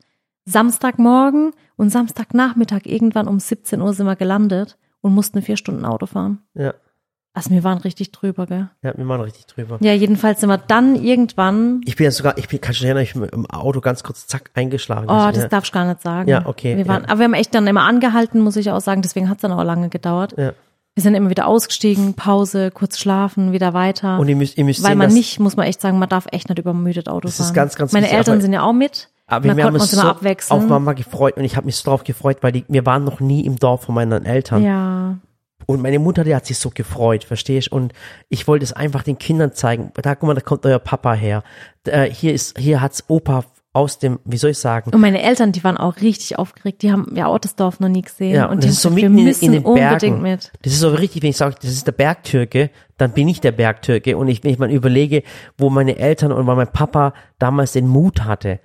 Speaker 2: Samstagmorgen und Samstagnachmittag irgendwann um 17 Uhr sind wir gelandet und mussten vier Stunden Auto fahren.
Speaker 1: Ja.
Speaker 2: Also wir waren richtig drüber, gell?
Speaker 1: Ja, wir waren richtig drüber.
Speaker 2: Ja, jedenfalls sind wir dann irgendwann,
Speaker 1: Ich bin ja sogar, ich bin, kannst du dich erinnern, ich bin im Auto ganz kurz zack eingeschlagen.
Speaker 2: oh, das
Speaker 1: ja.
Speaker 2: darf ich gar nicht sagen.
Speaker 1: Ja, okay,
Speaker 2: Wir waren,
Speaker 1: ja.
Speaker 2: Aber wir haben echt dann immer angehalten, muss ich auch sagen, deswegen hat es dann auch lange gedauert.
Speaker 1: Ja.
Speaker 2: Wir sind immer wieder ausgestiegen, Pause, kurz schlafen, wieder weiter.
Speaker 1: Und ihr müsst, ihr müsst
Speaker 2: Weil
Speaker 1: sehen,
Speaker 2: man nicht, muss man echt sagen, man darf echt nicht übermüdet Auto
Speaker 1: Das
Speaker 2: fahren.
Speaker 1: ist ganz, ganz
Speaker 2: Meine
Speaker 1: wichtig,
Speaker 2: Eltern sind ja auch mit.
Speaker 1: aber wir haben
Speaker 2: wir
Speaker 1: uns
Speaker 2: uns
Speaker 1: so
Speaker 2: immer abwechseln.
Speaker 1: auf Mama gefreut und ich habe mich so drauf gefreut, weil die, wir waren noch nie im Dorf von meinen Eltern.
Speaker 2: Ja.
Speaker 1: Und meine Mutter, die hat sich so gefreut, verstehst? Und ich wollte es einfach den Kindern zeigen. Da, guck mal, da kommt euer Papa her. Da, hier ist, hier hat's Opa aus dem, wie soll ich sagen?
Speaker 2: Und meine Eltern, die waren auch richtig aufgeregt. Die haben ja auch das Dorf noch nie gesehen.
Speaker 1: Ja,
Speaker 2: und
Speaker 1: und
Speaker 2: die
Speaker 1: das ist so mitten in, in den
Speaker 2: unbedingt
Speaker 1: Bergen.
Speaker 2: mit.
Speaker 1: Das ist so richtig, wenn ich sage, das ist der Bergtürke, dann bin ich der Bergtürke. Und ich, wenn ich mal überlege, wo meine Eltern und mein Papa damals den Mut hatte,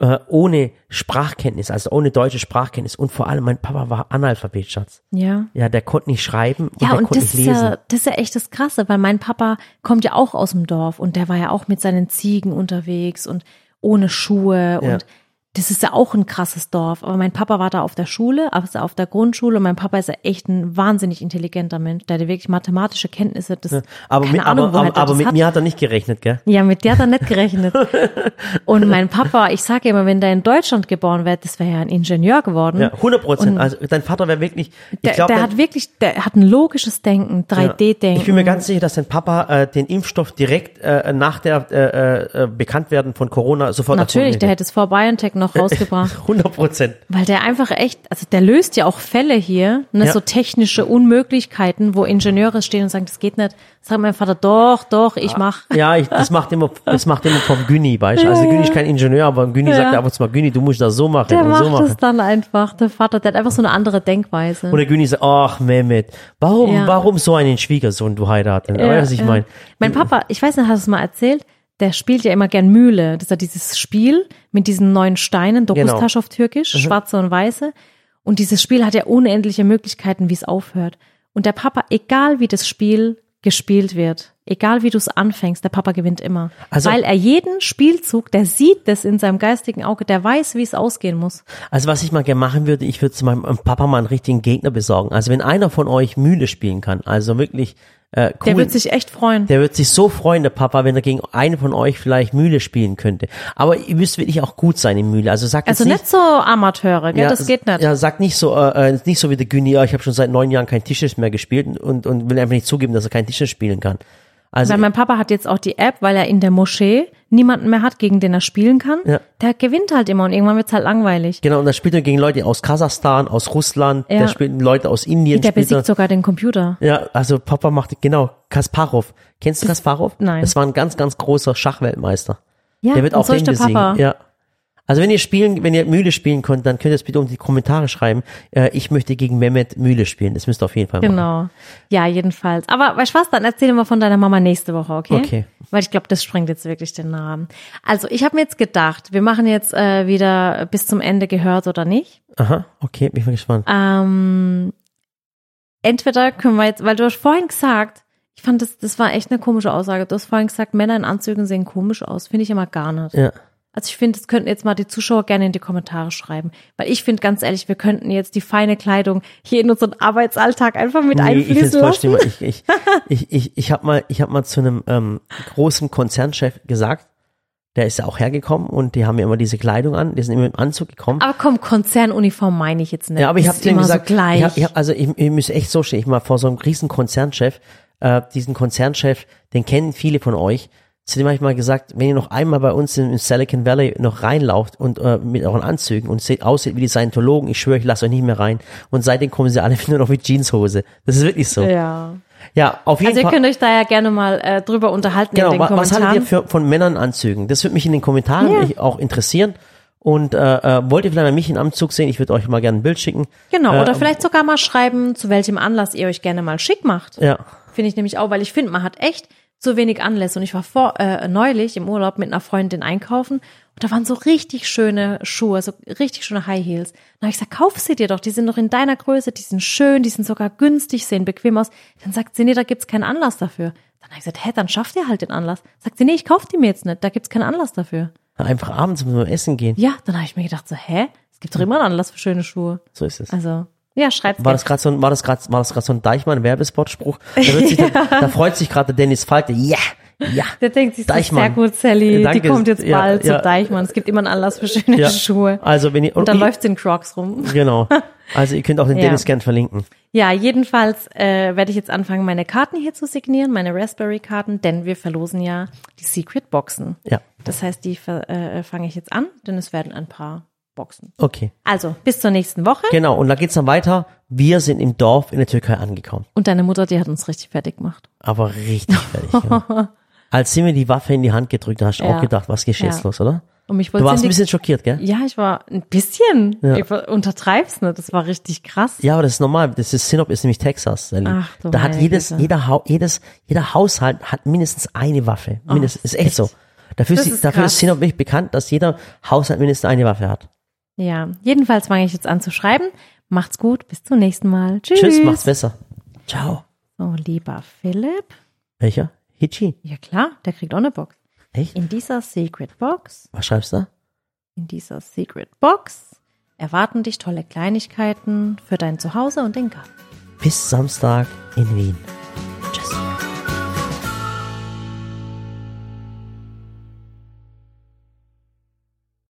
Speaker 1: äh, ohne Sprachkenntnis, also ohne deutsche Sprachkenntnis. Und vor allem, mein Papa war Analphabet, Schatz.
Speaker 2: Ja.
Speaker 1: Ja, der konnte nicht schreiben und
Speaker 2: Ja,
Speaker 1: der
Speaker 2: und
Speaker 1: konnte
Speaker 2: das
Speaker 1: nicht
Speaker 2: ist
Speaker 1: lesen.
Speaker 2: ja, das ist ja echt das Krasse, weil mein Papa kommt ja auch aus dem Dorf und der war ja auch mit seinen Ziegen unterwegs und ohne Schuhe
Speaker 1: Ja.
Speaker 2: und das ist ja auch ein krasses Dorf. Aber mein Papa war da auf der Schule, also auf der Grundschule und mein Papa ist ja echt ein wahnsinnig intelligenter Mensch. Der hatte wirklich mathematische Kenntnisse. Das,
Speaker 1: aber
Speaker 2: keine
Speaker 1: mit,
Speaker 2: Ahnung,
Speaker 1: aber,
Speaker 2: woher
Speaker 1: aber, aber mit
Speaker 2: hat.
Speaker 1: mir hat er nicht gerechnet, gell?
Speaker 2: Ja, mit der hat er nicht gerechnet. (laughs) Und mein Papa, ich sage immer, wenn der in Deutschland geboren wäre, das wäre ja ein Ingenieur geworden.
Speaker 1: Ja, 100 Prozent. Also dein Vater wäre wirklich, ich
Speaker 2: der
Speaker 1: glaube,
Speaker 2: der hat wirklich, der hat ein logisches Denken, 3D-Denken.
Speaker 1: Ich bin mir ganz sicher, dass dein Papa äh, den Impfstoff direkt äh, nach der äh, äh, Bekanntwerden von Corona sofort
Speaker 2: Natürlich, der hätte es vor BioNTech noch (laughs) rausgebracht.
Speaker 1: hätte. 100 Prozent.
Speaker 2: Weil der einfach echt, also der löst ja auch Fälle hier, ne,
Speaker 1: Ja.
Speaker 2: so technische Unmöglichkeiten, wo Ingenieure stehen und sagen, das geht nicht. Sagt mein Vater, doch, doch, ich mach.
Speaker 1: Ja, ich, das macht immer, das macht immer vom Güni, du? Also Güni ist kein Ingenieur, aber Güni
Speaker 2: Ja.
Speaker 1: sagt ab und zu mal, Güni, du musst das so machen
Speaker 2: Der
Speaker 1: und
Speaker 2: macht
Speaker 1: so machen.
Speaker 2: es dann einfach. Der Vater, der hat einfach so eine andere Denkweise.
Speaker 1: Und der Güni sagt, ach Mehmet, warum,
Speaker 2: Ja.
Speaker 1: warum so einen Schwiegersohn du heiraten?
Speaker 2: Ja,
Speaker 1: weißt ich
Speaker 2: ja.
Speaker 1: meine?
Speaker 2: Mein Papa, ich weiß nicht, hast du es mal erzählt? Der spielt ja immer gern Mühle. Das ist ja dieses Spiel mit diesen neun Steinen, Dokustasch
Speaker 1: Genau.
Speaker 2: auf Türkisch, schwarze und weiße. Und dieses Spiel hat ja unendliche Möglichkeiten, wie es aufhört. Und der Papa, egal wie das Spiel gespielt wird, egal wie du es anfängst, der Papa gewinnt immer.
Speaker 1: Also-
Speaker 2: Weil er jeden Spielzug, der sieht das in seinem geistigen Auge, der weiß, wie es ausgehen muss.
Speaker 1: Also was ich mal gerne machen würde, ich würde zu meinem Papa mal einen richtigen Gegner besorgen. Also wenn einer von euch Mühle spielen kann, also wirklich äh, cool.
Speaker 2: Der wird sich echt freuen.
Speaker 1: Der wird sich so freuen, der Papa, wenn er gegen einen von euch vielleicht Mühle spielen könnte. Aber ihr müsst wirklich auch gut sein in Mühle. Also sagt
Speaker 2: Also nicht so Amateure, gell? das geht nicht.
Speaker 1: Ja, sagt nicht so, äh, äh, nicht so wie der Güni, ja, ich habe schon seit neun Jahren kein Tischtennis mehr gespielt und, und will einfach nicht zugeben, dass er kein Tischtennis spielen kann. Also
Speaker 2: Weil mein Papa hat jetzt auch die App, weil er in der Moschee niemanden mehr hat, gegen den er spielen kann.
Speaker 1: Ja.
Speaker 2: Der gewinnt halt immer und irgendwann wird's halt langweilig.
Speaker 1: genau, und da spielt er gegen Leute aus Kasachstan, aus Russland,
Speaker 2: Ja.
Speaker 1: der spielt Leute aus Indien.
Speaker 2: Der
Speaker 1: spielt er.
Speaker 2: besiegt sogar den Computer.
Speaker 1: Ja, also Papa macht genau Kasparov. Kennst du Kasparov?
Speaker 2: Nein.
Speaker 1: Das war ein ganz, ganz großer Schachweltmeister.
Speaker 2: Ja,
Speaker 1: Der wird auch den besiegen.
Speaker 2: Papa.
Speaker 1: Ja. Also wenn ihr spielen, wenn ihr Mühle spielen könnt, dann könnt ihr es bitte unter die Kommentare schreiben. Äh, ich möchte gegen Mehmet Mühle spielen. Das müsst ihr auf jeden Fall machen.
Speaker 2: Genau. Ja, jedenfalls. Aber weißt du was, dann erzähl mal von deiner Mama nächste Woche, okay?
Speaker 1: Okay.
Speaker 2: Weil ich glaube, das sprengt jetzt wirklich den Rahmen. Also, ich habe mir jetzt gedacht, wir machen jetzt äh, wieder bis zum Ende gehört oder nicht.
Speaker 1: Aha, okay, bin ich mal gespannt.
Speaker 2: Ähm, entweder können wir jetzt, weil du hast vorhin gesagt, ich fand das, das war echt eine komische Aussage. Du hast vorhin gesagt, Männer in Anzügen sehen komisch aus. Finde ich immer gar nicht.
Speaker 1: Ja.
Speaker 2: Also ich finde, das könnten jetzt mal die Zuschauer gerne in die Kommentare schreiben. Weil ich finde, ganz ehrlich, wir könnten jetzt die feine Kleidung hier in unseren Arbeitsalltag einfach mit
Speaker 1: Nee, ich
Speaker 2: einfließen
Speaker 1: voll
Speaker 2: lassen.
Speaker 1: Ich, ich, ich, ich, ich habe mal, ich habe mal zu einem ähm, großen Konzernchef gesagt, der ist ja auch hergekommen und die haben ja immer diese Kleidung an, die sind immer im Anzug gekommen.
Speaker 2: Aber komm, Konzernuniform meine ich jetzt nicht.
Speaker 1: Ja, aber ich habe denen
Speaker 2: immer
Speaker 1: gesagt,
Speaker 2: so gleich.
Speaker 1: ich hab, ich hab, also ich, ich muss echt so stehen, ich mal vor so einem riesen Konzernchef, äh, diesen Konzernchef, den kennen viele von euch. Zu dem habe ich mal gesagt, wenn ihr noch einmal bei uns im Silicon Valley noch reinlauft und äh, mit euren Anzügen und seht aussieht wie die Scientologen, ich schwöre, ich lasse euch nicht mehr rein. Und seitdem kommen sie alle (laughs) nur noch mit Jeanshose. Das ist wirklich so. Ja,
Speaker 2: ja.
Speaker 1: auf jeden
Speaker 2: Also ihr
Speaker 1: Fall.
Speaker 2: könnt euch da ja gerne mal äh, drüber unterhalten in
Speaker 1: Genau,
Speaker 2: den
Speaker 1: wa- was
Speaker 2: Kommentaren.
Speaker 1: haltet ihr für, von Männern Anzügen? Das würde mich in den Kommentaren
Speaker 2: Ja.
Speaker 1: auch interessieren. Und äh, äh, wollt ihr vielleicht mal mich in Anzug sehen? Ich würde euch mal gerne ein Bild schicken.
Speaker 2: genau,
Speaker 1: Äh,
Speaker 2: oder vielleicht sogar mal schreiben, zu welchem Anlass ihr euch gerne mal schick macht.
Speaker 1: Ja.
Speaker 2: Finde ich nämlich auch, weil ich finde, man hat echt zu wenig Anlässe. Und ich war vor äh, neulich im Urlaub mit einer Freundin einkaufen und da waren so richtig schöne Schuhe, so richtig schöne High Heels. Dann habe ich gesagt, kauf sie dir doch, die sind doch in deiner Größe, die sind schön, die sind sogar günstig, sehen bequem aus. Dann sagt sie, nee, da gibt's keinen Anlass dafür. Dann habe ich gesagt, hä, dann schafft ihr halt den Anlass. Sagt sie, nee, ich kauf die mir jetzt nicht, da gibt's keinen Anlass dafür.
Speaker 1: Einfach abends müssen wir essen gehen.
Speaker 2: Ja, dann habe ich mir gedacht, so, hä? Es gibt doch immer einen Anlass für schöne Schuhe.
Speaker 1: So ist es.
Speaker 2: Also, ja, schreibt's
Speaker 1: War das gerade so ein, war das gerade, war das gerade so ein Deichmann-Werbespot-Spruch? Da, sich (laughs) da, freut sich gerade Dennis Falte. Ja, ja.
Speaker 2: Der denkt sich so,
Speaker 1: Deichmann.
Speaker 2: sehr gut, Sally,
Speaker 1: Danke.
Speaker 2: die kommt jetzt
Speaker 1: Ja,
Speaker 2: bald
Speaker 1: ja.
Speaker 2: zu Deichmann. Es gibt immer einen Anlass für schöne
Speaker 1: ja.
Speaker 2: Schuhe.
Speaker 1: Also wenn ihr,
Speaker 2: Und dann
Speaker 1: ihr,
Speaker 2: läuft's in Crocs rum.
Speaker 1: Genau. (laughs) Also ihr könnt auch den
Speaker 2: Ja.
Speaker 1: Dennis gern verlinken.
Speaker 2: Ja, jedenfalls äh, werde ich jetzt anfangen, meine Karten hier zu signieren, meine Raspberry-Karten, denn wir verlosen ja die Secret-Boxen.
Speaker 1: Ja.
Speaker 2: Das heißt, die ver- äh, fange ich jetzt an, denn es werden ein paar Boxen.
Speaker 1: Okay.
Speaker 2: Also, bis zur nächsten Woche.
Speaker 1: Genau. Und da geht's dann weiter. Wir sind im Dorf in der Türkei angekommen.
Speaker 2: Und deine Mutter, die hat uns richtig fertig gemacht.
Speaker 1: Aber richtig fertig. ja. (laughs) Als sie mir die Waffe in die Hand gedrückt hat, hast du
Speaker 2: Ja.
Speaker 1: auch gedacht, was geht jetzt
Speaker 2: Ja.
Speaker 1: los, oder?
Speaker 2: Und mich
Speaker 1: Du warst ein bisschen schockiert, gell?
Speaker 2: Ja, ich war ein bisschen.
Speaker 1: Ja.
Speaker 2: Ich untertreib's nicht. Das war richtig krass.
Speaker 1: Ja, aber das ist normal. Das ist Sinop ist nämlich Texas.
Speaker 2: Ach, du
Speaker 1: da hat jedes,
Speaker 2: Güte.
Speaker 1: jeder, Hau- jedes, jeder Haushalt hat mindestens eine Waffe. Mindestens, ist echt so. Dafür
Speaker 2: Das ist,
Speaker 1: dafür
Speaker 2: krass.
Speaker 1: ist Sinop wirklich bekannt, dass jeder Haushalt mindestens eine Waffe hat.
Speaker 2: Ja, jedenfalls fange ich jetzt an zu schreiben. Macht's gut, bis zum nächsten Mal. Tschüss.
Speaker 1: Tschüss, macht's besser. Ciao.
Speaker 2: So, lieber Philipp.
Speaker 1: Welcher? Hitchi?
Speaker 2: Ja klar, der kriegt auch eine Box.
Speaker 1: Echt?
Speaker 2: In dieser Secret Box,
Speaker 1: Was schreibst du da?
Speaker 2: in dieser Secret Box erwarten dich tolle Kleinigkeiten für dein Zuhause und den Garten.
Speaker 1: Bis Samstag in Wien.